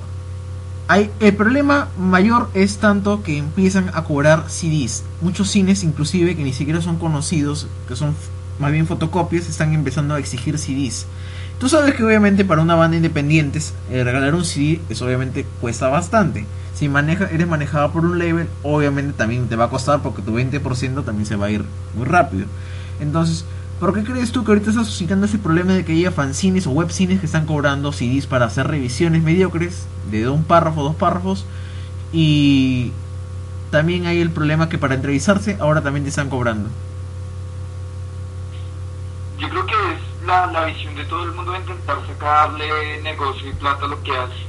hay, el problema mayor es tanto que empiezan a cobrar CDs. Muchos cines, inclusive, que ni siquiera son conocidos, que son más bien fotocopias, están empezando a exigir CDs. Tú sabes que obviamente para una banda independiente eh, regalar un CD es obviamente cuesta bastante. Si maneja, eres manejada por un label, obviamente también te va a costar porque tu 20% también se va a ir muy rápido. Entonces, ¿Por qué crees tú que ahorita está suscitando ese problema de que haya fanzines o webcines que están cobrando CDs para hacer revisiones mediocres de un párrafo, dos párrafos? Y también hay el problema que para entrevistarse ahora también te están cobrando. Yo creo que es la, la visión de todo el mundo de intentar sacarle negocio y plata a lo que hace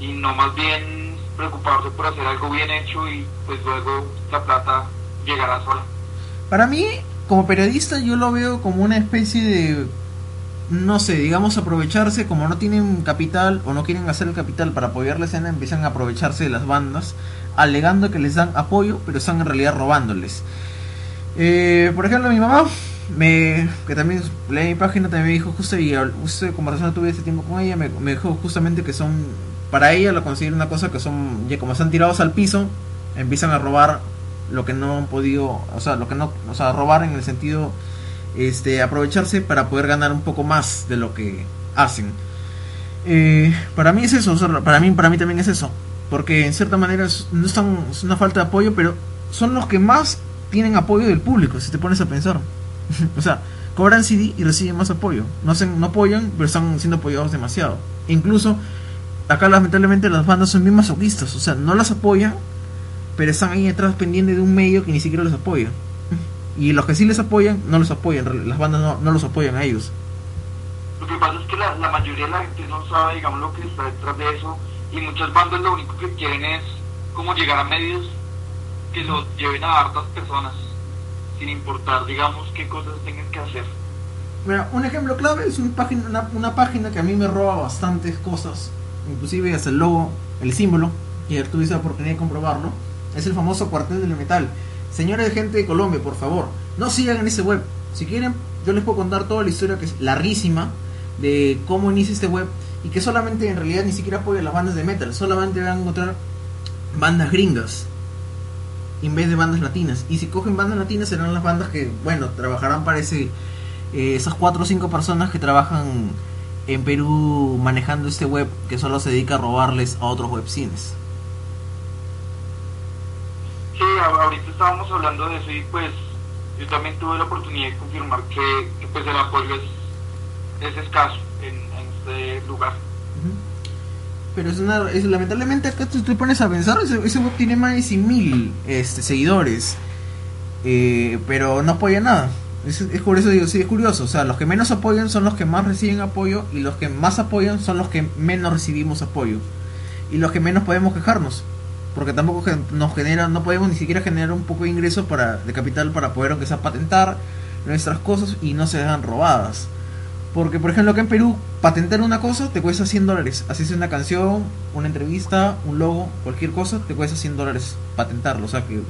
y no más bien preocuparse por hacer algo bien hecho y pues luego la plata llegará sola. Para mí, como periodista, yo lo veo como una especie de, no sé, digamos aprovecharse, como no tienen capital o no quieren hacer el capital para apoyar la escena, empiezan a aprovecharse de las bandas, alegando que les dan apoyo, pero están en realidad robándoles. Eh, por ejemplo, mi mamá, me, que también lee mi página, también me dijo justo, y justo de conversación tuve ese tiempo con ella, me, dijo justamente que son, para ella lo considera una cosa que son, ya como están tirados al piso, empiezan a robar lo que no han podido, o sea, lo que no, o sea, robar en el sentido, este, aprovecharse para poder ganar un poco más de lo que hacen. Eh, para mí es eso, para mí, para mí también es eso, porque en cierta manera no están, es una falta de apoyo, pero son los que más tienen apoyo del público, si te pones a pensar. o sea, cobran CD y reciben más apoyo. No, hacen, no apoyan, pero están siendo apoyados demasiado. incluso, acá lamentablemente las bandas son bien masoquistas, o sea, no las apoyan, pero están ahí detrás pendientes de un medio que ni siquiera los apoya. Y los que sí les apoyan, no los apoyan, las bandas no, no los apoyan a ellos. Lo que pasa es que la, la mayoría de la gente no sabe, digamos, lo que está detrás de eso, y muchas bandas lo único que quieren es como llegar a medios que los lleven a hartas personas, sin importar, digamos, qué cosas tengan que hacer. Mira, un ejemplo clave es una página, una página que a mí me roba bastantes cosas, inclusive hasta el logo, el símbolo, y ayer tuviste la oportunidad de comprobarlo, es el famoso cuartel del metal. Señores de gente de Colombia, por favor, no sigan en ese web. Si quieren, yo les puedo contar toda la historia que es larguísima de cómo inicia este web y que solamente en realidad ni siquiera apoya las bandas de metal, solamente van a encontrar bandas gringas en vez de bandas latinas. Y si cogen bandas latinas serán las bandas que, bueno, trabajarán para ese, eh, esas cuatro o cinco personas que trabajan en Perú manejando este web que solo se dedica a robarles a otros webcines. Sí, ahorita estábamos hablando de eso y pues yo también tuve la oportunidad de confirmar que, que, pues el apoyo es, es escaso en, en este lugar. Pero es una, es, lamentablemente acá tú te pones a pensar, ese, ese web tiene más de 100 mil este, seguidores, eh, pero no apoya nada. Es, es por digo, sí, es curioso, o sea, los que menos apoyan son los que más reciben apoyo y los que más apoyan son los que menos recibimos apoyo y los que menos podemos quejarnos. Porque tampoco nos genera, no podemos ni siquiera generar un poco de ingreso para, de capital para poder aunque sea patentar nuestras cosas y no se hagan robadas. Porque, por ejemplo, acá en Perú, patentar una cosa te cuesta 100 dólares. Así es una canción, una entrevista, un logo, cualquier cosa, te cuesta 100 dólares patentarlo. O sea que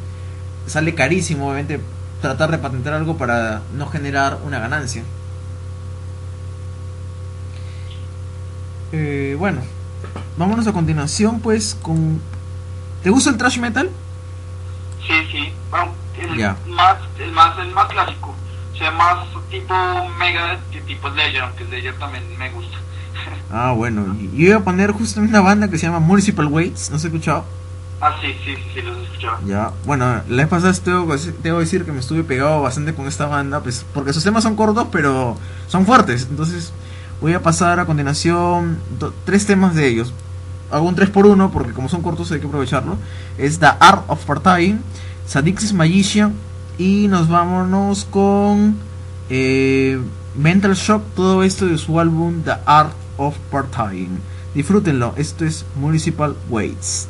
sale carísimo, obviamente, tratar de patentar algo para no generar una ganancia. Eh, bueno, vámonos a continuación, pues, con. ¿Te gusta el trash metal? Sí, sí, bueno, el, más, el, más, el más clásico, sea, más tipo Megadeth que tipo Slayer, aunque Slayer también me gusta. Ah, bueno, yo iba a poner justamente una banda que se llama Municipal Waits, ¿no has escuchado? ah, sí, sí, sí, los he escuchado. Ya, bueno, la vez pasada tengo, tengo que decir que me estuve pegado bastante con esta banda, pues porque sus temas son cortos, pero son fuertes. Entonces, voy a pasar a continuación do- tres temas de ellos. Hago un 3 por 1 porque como son cortos hay que aprovecharlo. Es The Art of Partying, Sadix's Magician y nos vámonos con eh, Mental Shock, todo esto de su álbum The Art of Partying. Disfrútenlo, esto es Municipal Waits.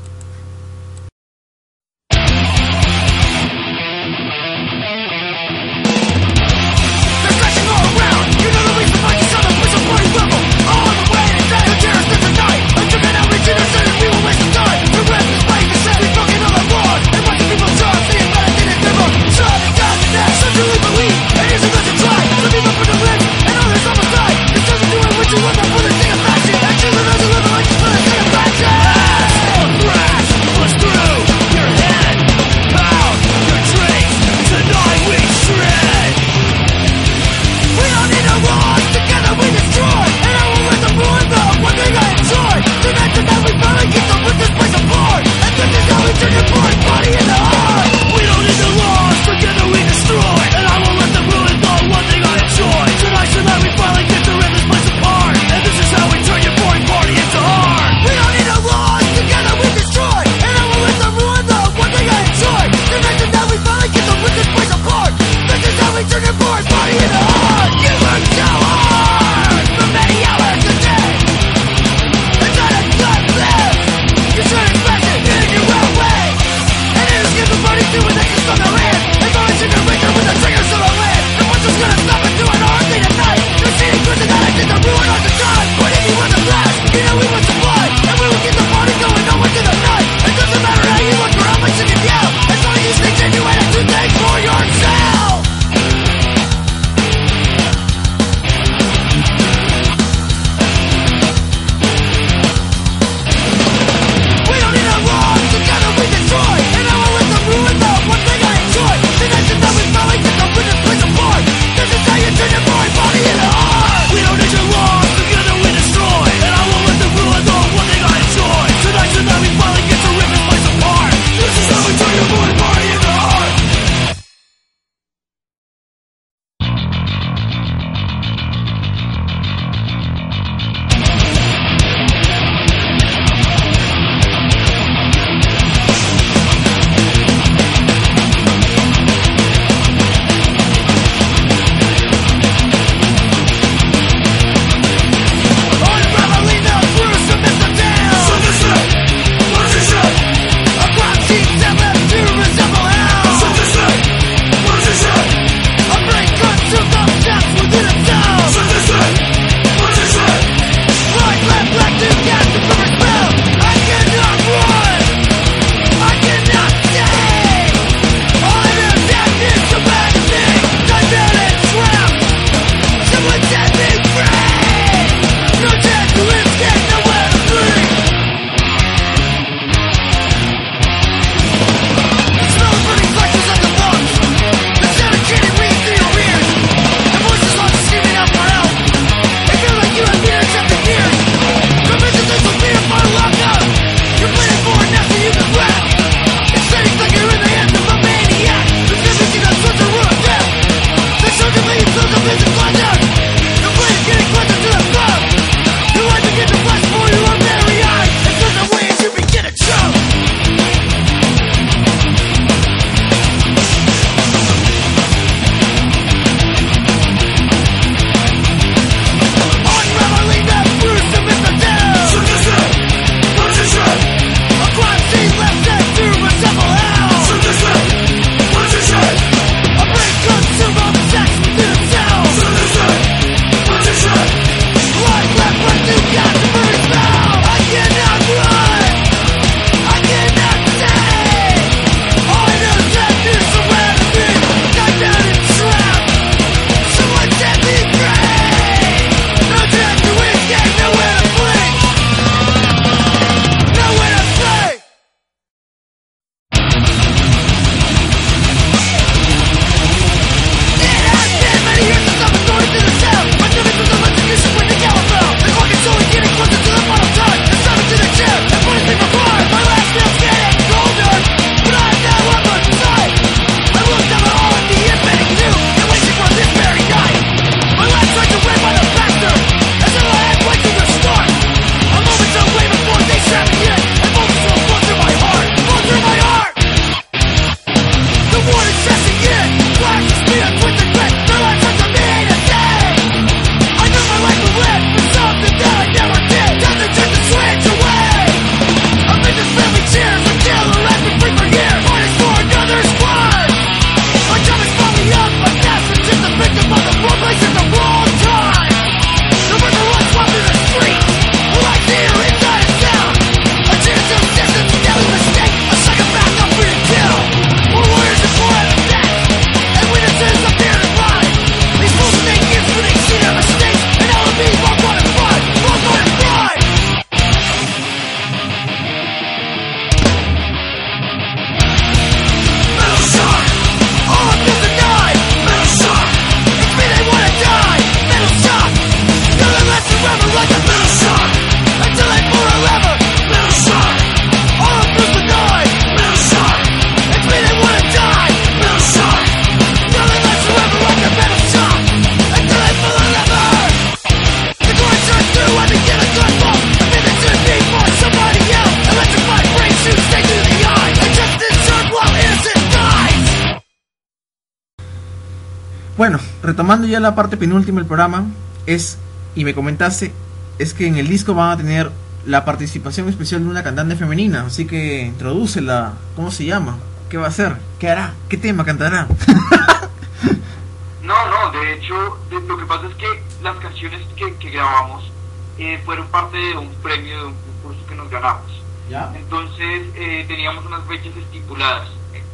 Bueno, retomando ya la parte penúltima del programa, es, y me comentaste, es que en el disco van a tener la participación especial de una cantante femenina, así que introdúcela, ¿cómo se llama? ¿Qué va a hacer? ¿Qué hará? ¿Qué tema cantará? No, no, de hecho, de- lo que pasa es que las canciones que, que grabamos eh, fueron parte de un premio, de un concurso que nos ganamos. ¿Ya? Entonces eh, teníamos unas fechas estipuladas.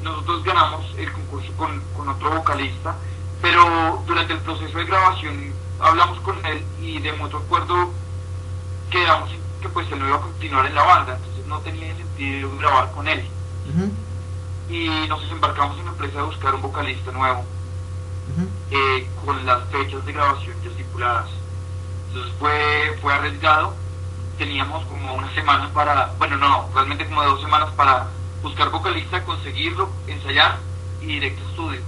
Nosotros ganamos el concurso con, con otro vocalista, pero durante el proceso de grabación hablamos con él y de mutuo acuerdo quedamos en que pues él no iba a continuar en la banda, entonces no tenía sentido grabar con él. Y nos embarcamos en la empresa de buscar un vocalista nuevo eh, con las fechas de grabación ya estipuladas. Entonces fue, fue arriesgado. Teníamos como una semana para, bueno, no, realmente como dos semanas para buscar vocalista, conseguirlo, ensayar y directo a estudio.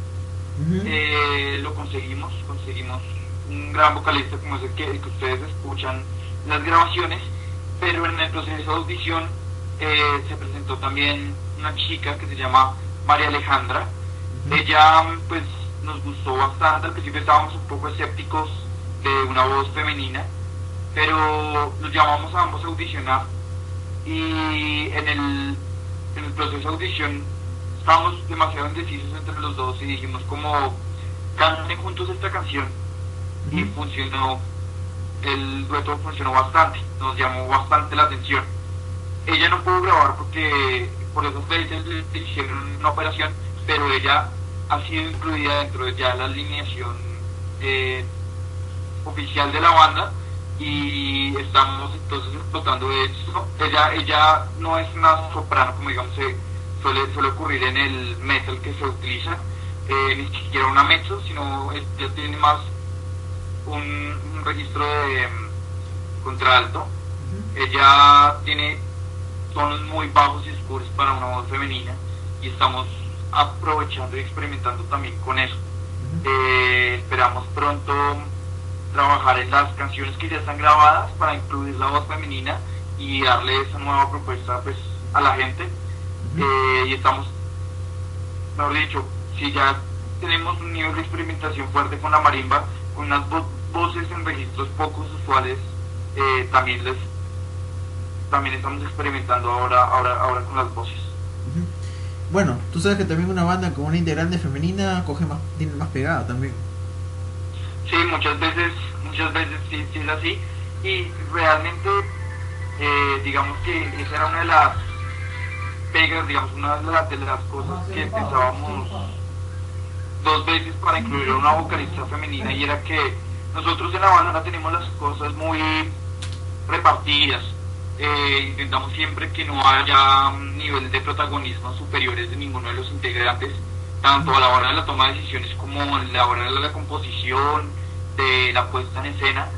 Eh, lo conseguimos, conseguimos un gran vocalista como es el que, el que ustedes escuchan en las grabaciones, pero en el proceso de audición eh, se presentó también una chica que se llama María Alejandra. Ella pues nos gustó bastante, al principio estábamos un poco escépticos de una voz femenina, pero nos llamamos a ambos a audicionar y en el, en el proceso de audición estábamos demasiado indecisos entre los dos y dijimos como canten juntos esta canción y funcionó el dueto funcionó bastante nos llamó bastante la atención. Ella no pudo grabar porque por esas fechas le le hicieron una operación pero ella ha sido incluida dentro de ya la alineación eh, oficial de la banda y estamos entonces explotando esto. Ella, ella no es una soprano como digamos se suele, suele ocurrir en el metal que se utiliza, eh, ni siquiera una mezzo, sino ella tiene más un, un registro de mm, contralto. Ella tiene tonos muy bajos y oscuros para una voz femenina y estamos aprovechando y experimentando también con eso. Eh, esperamos pronto trabajar en las canciones que ya están grabadas para incluir la voz femenina y darle esa nueva propuesta pues a la gente Eh, y estamos mejor dicho si ya tenemos un nivel de experimentación fuerte con la marimba con unas vo- voces en registros pocos usuales eh, también les también estamos experimentando ahora ahora ahora con las voces. Bueno, tú sabes que también una banda con una integrante femenina coge más, tiene más pegada también. Sí, muchas veces, muchas veces sí, sí es así. Y realmente, eh, digamos que esa era una de las pegas, digamos, una de las, de las cosas que pensábamos dos veces para incluir a una vocalista femenina y era que nosotros en la banda tenemos las cosas muy repartidas. Eh, intentamos siempre que no haya un nivel de protagonismo superiores de ninguno de los integrantes, tanto a la hora de la toma de decisiones como a la hora de la composición, de la puesta en escena.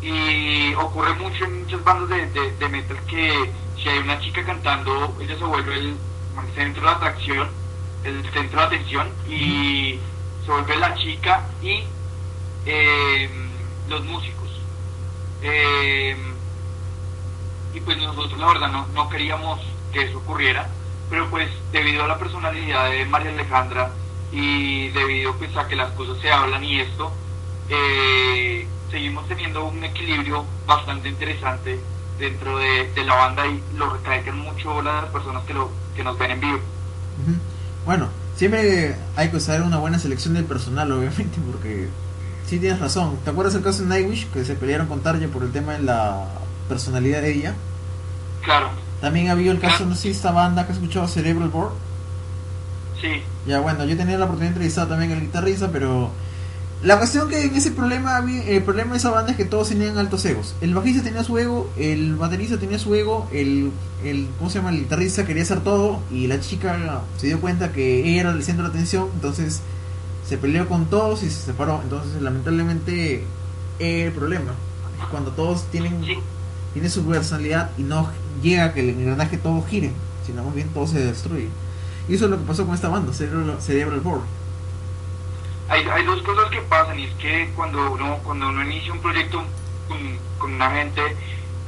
Y ocurre mucho en muchas bandas de, de, de metal que si hay una chica cantando, ella se vuelve el, centro de atracción, el centro de atención y se vuelve la chica y eh, los músicos. Eh, y pues nosotros la verdad no, no queríamos que eso ocurriera, pero pues debido a la personalidad de María Alejandra y debido pues a que las cosas se hablan y esto, eh, seguimos teniendo un equilibrio bastante interesante dentro de, de la banda y lo recalcan mucho las personas que, lo, que nos ven en vivo. Bueno, siempre hay que usar una buena selección del personal, obviamente, porque sí tienes razón. ¿Te acuerdas el caso de Nightwish? Que se pelearon con Tarja por el tema de la personalidad de ella. Claro, También había el caso, no sé esta banda que has escuchado, Cerebral Board. sí, Ya bueno, yo tenía la oportunidad de entrevistar también al guitarrista, pero la cuestión que en ese problema el problema de esa banda es que todos tenían altos egos. El bajista tenía su ego, el baterista tenía su ego, el, el ¿cómo se llama? El guitarrista quería hacer todo y la chica se dio cuenta que ella era el centro de atención, entonces se peleó con todos y se separó. Entonces, lamentablemente, el problema es cuando todos tienen tienen su personalidad y no llega a que el engranaje todo gire, sino más bien todo se destruye. Y eso es lo que pasó con esta banda, Cerebral, Cerebral Board. Hay, hay dos cosas que pasan y es que cuando uno, cuando uno inicia un proyecto con, una gente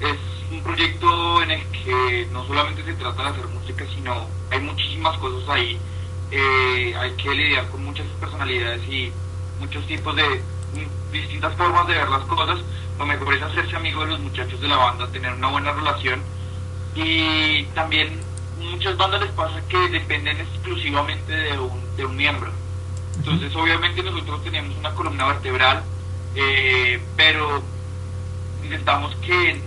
es un proyecto en el que no solamente se trata de hacer música, sino hay muchísimas cosas ahí. Eh, hay que lidiar con muchas personalidades y muchos tipos de distintas formas de ver las cosas. Lo mejor es hacerse amigo de los muchachos de la banda, tener una buena relación. Y también muchas bandas les pasa que dependen exclusivamente de un, de un miembro. Entonces, obviamente nosotros tenemos una columna vertebral, eh, pero intentamos que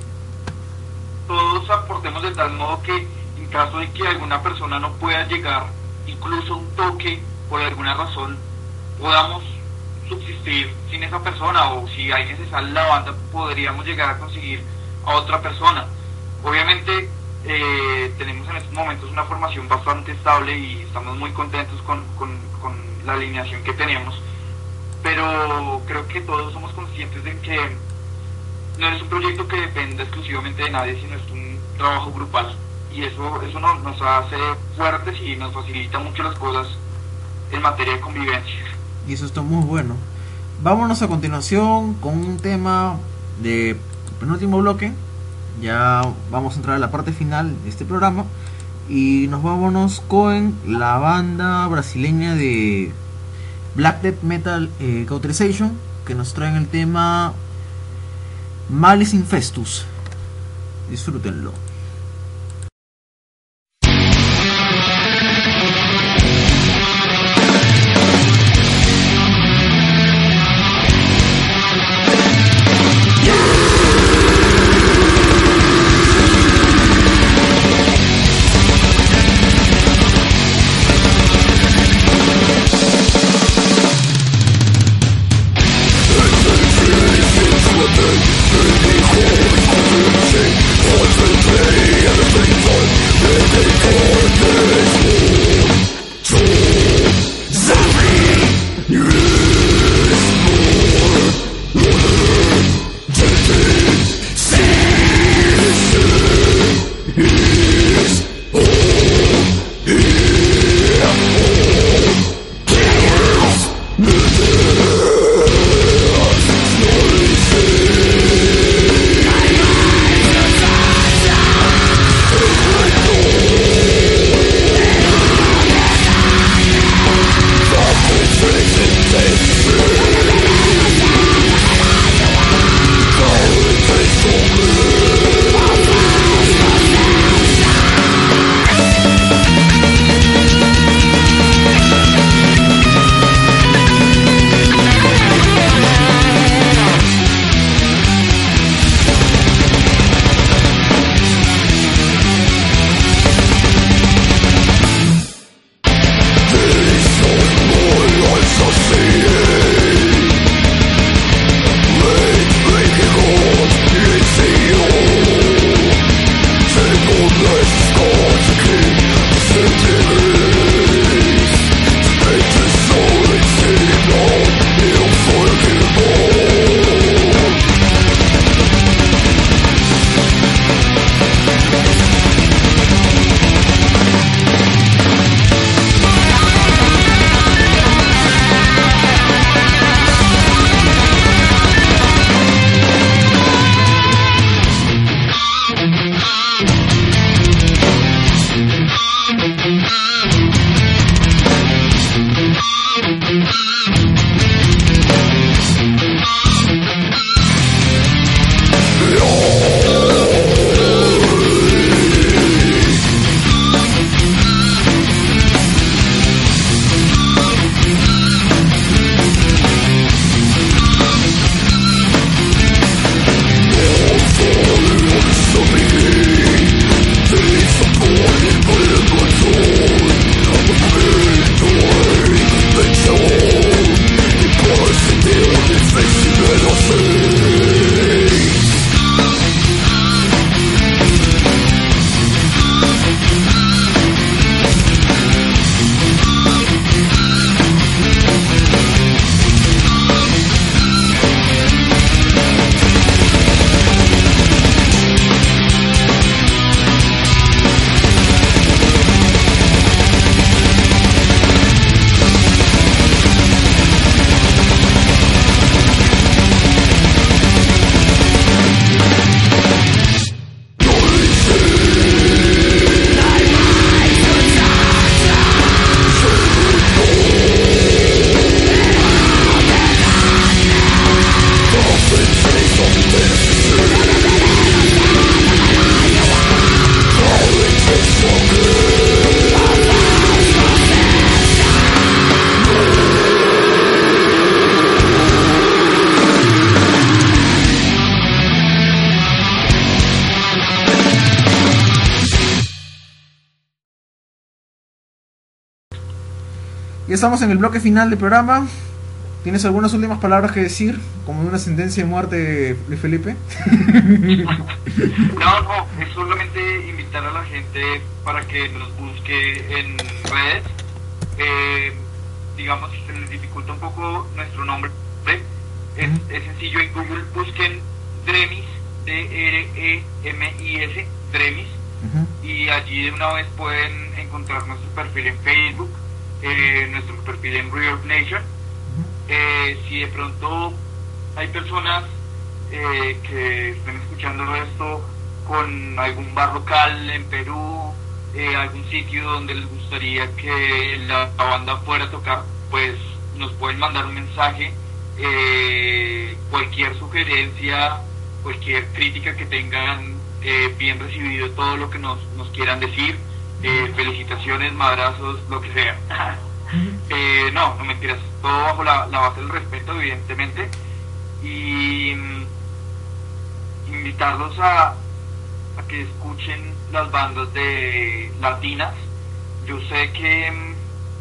todos aportemos de tal modo que en caso de que alguna persona no pueda llegar, incluso un toque por alguna razón, podamos subsistir sin esa persona o si se sale de la banda podríamos llegar a conseguir a otra persona. Obviamente eh, tenemos en estos momentos una formación bastante estable y estamos muy contentos con, con, con la alineación que tenemos, pero creo que todos somos conscientes de que no es un proyecto que dependa exclusivamente de nadie, sino es un trabajo grupal. Y eso, eso nos, nos hace fuertes y nos facilita mucho las cosas en materia de convivencia. Y eso está muy bueno. Vámonos a continuación con un tema de penúltimo bloque. Ya vamos a entrar a la parte final de este programa. Y nos vámonos con la banda brasileña de Black Death Metal eh, Cauterization. Que nos traen el tema Malice Infestus. Disfrútenlo. Ya estamos en el bloque final del programa. ¿Tienes algunas últimas palabras que decir? Como una sentencia de muerte de Luis Felipe. No, no, es solamente invitar a la gente para que nos busque en redes. Eh, digamos, si se les dificulta un poco nuestro nombre, es, sencillo en Google, busquen Dremis, D-R-E-M-I-S, Dremis, Ujú. y allí de una vez pueden encontrar nuestro perfil en Facebook, eh, nuestro perfil en River Nation. Eh, si de pronto hay personas eh, que estén escuchando esto con algún bar local en Perú, eh, algún sitio donde les gustaría que la, la banda fuera a tocar, pues nos pueden mandar un mensaje, eh, cualquier sugerencia, cualquier crítica que tengan, bien recibido todo lo que nos, nos quieran decir, eh, felicitaciones, madrazos, lo que sea. Eh, no, no mentiras, todo bajo la, la base del respeto, evidentemente. Y mm, invitarlos a, a que escuchen las bandas de latinas. Yo sé que mm,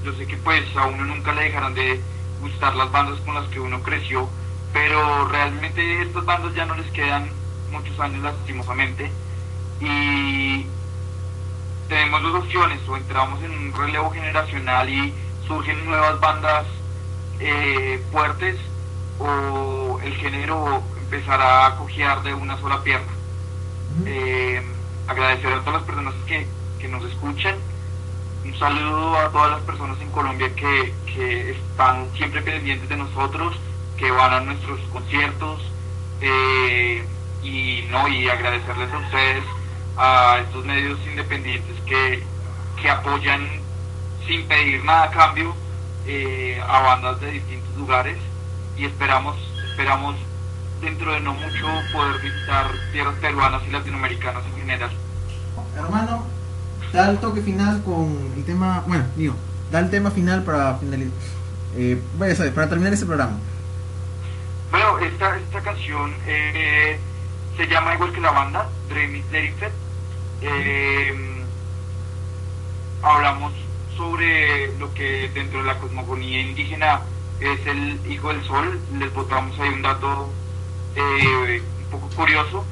yo sé que pues a uno nunca le dejarán de gustar las bandas con las que uno creció, pero realmente estas bandas ya no les quedan muchos años lastimosamente. Y tenemos dos opciones, o entramos en un relevo generacional y surgen nuevas bandas eh, fuertes, o el género empezará a cojear de una sola pierna. Eh, agradecer a todas las personas que, que nos escuchan, un saludo a todas las personas en Colombia que, que están siempre pendientes de nosotros, que van a nuestros conciertos, eh, y no y agradecerles a ustedes a estos medios independientes que, que apoyan sin pedir nada a cambio eh, a bandas de distintos lugares y esperamos esperamos dentro de no mucho poder visitar tierras peruanas y latinoamericanas en general. Hermano, da el toque final con el tema. Bueno, digo, da el tema final para finalizar. Eh, para terminar este programa. Bueno, esta, esta canción eh, se llama igual que la banda, Dream is Derifet. Eh, hablamos sobre lo que dentro de la cosmogonía indígena es el hijo del sol. Les botamos ahí un dato eh, un poco curioso.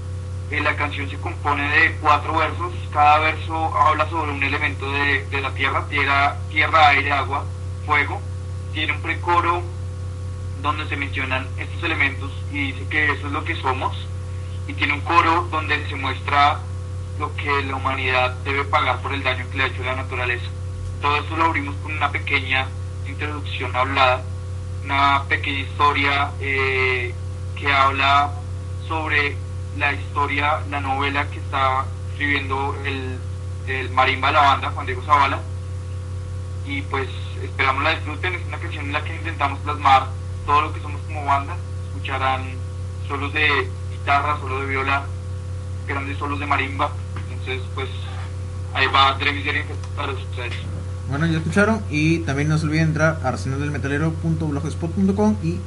Eh, la canción se compone de cuatro versos. Cada verso habla sobre un elemento de, de la tierra, tierra, tierra, aire, agua, fuego. Tiene un precoro donde se mencionan estos elementos y dice que eso es lo que somos. Y tiene un coro donde se muestra lo que la humanidad debe pagar por el daño que le ha hecho la naturaleza. Todo esto lo abrimos con una pequeña introducción hablada, una pequeña historia eh, que habla sobre la historia, la novela que está escribiendo el, el marimba la banda, Juan Diego Zavala. Y pues esperamos la disfruten, es una canción en la que intentamos plasmar todo lo que somos como banda. Escucharán solos de guitarra, solos de viola, grandes solos de marimba. Entonces, pues ahí va Drevis para ustedes. Bueno, ya escucharon. Y también no se olviden entrar a arsenaldelmetalero.blogspot.com y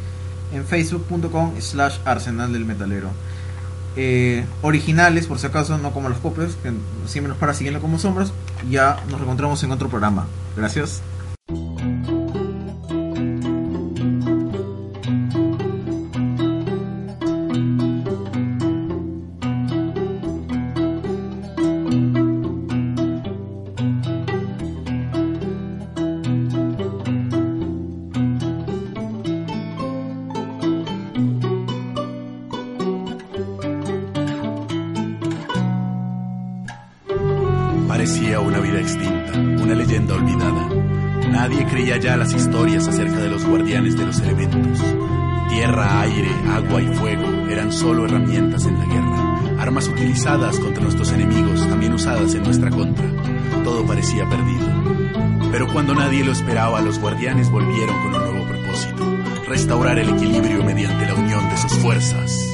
en facebook.com slash arsenal del metalero. Eh, originales, por si acaso, no como los copios, que siempre nos para siguiendo como sombras. Ya nos reencontramos en otro programa. Gracias. Parecía una vida extinta, una leyenda olvidada. Nadie creía ya las historias acerca de los guardianes de los elementos. Tierra, aire, agua y fuego eran solo herramientas en la guerra, armas utilizadas contra nuestros enemigos, también usadas en nuestra contra. Todo parecía perdido. Pero cuando nadie lo esperaba, los guardianes volvieron con un nuevo propósito, restaurar el equilibrio mediante la unión de sus fuerzas.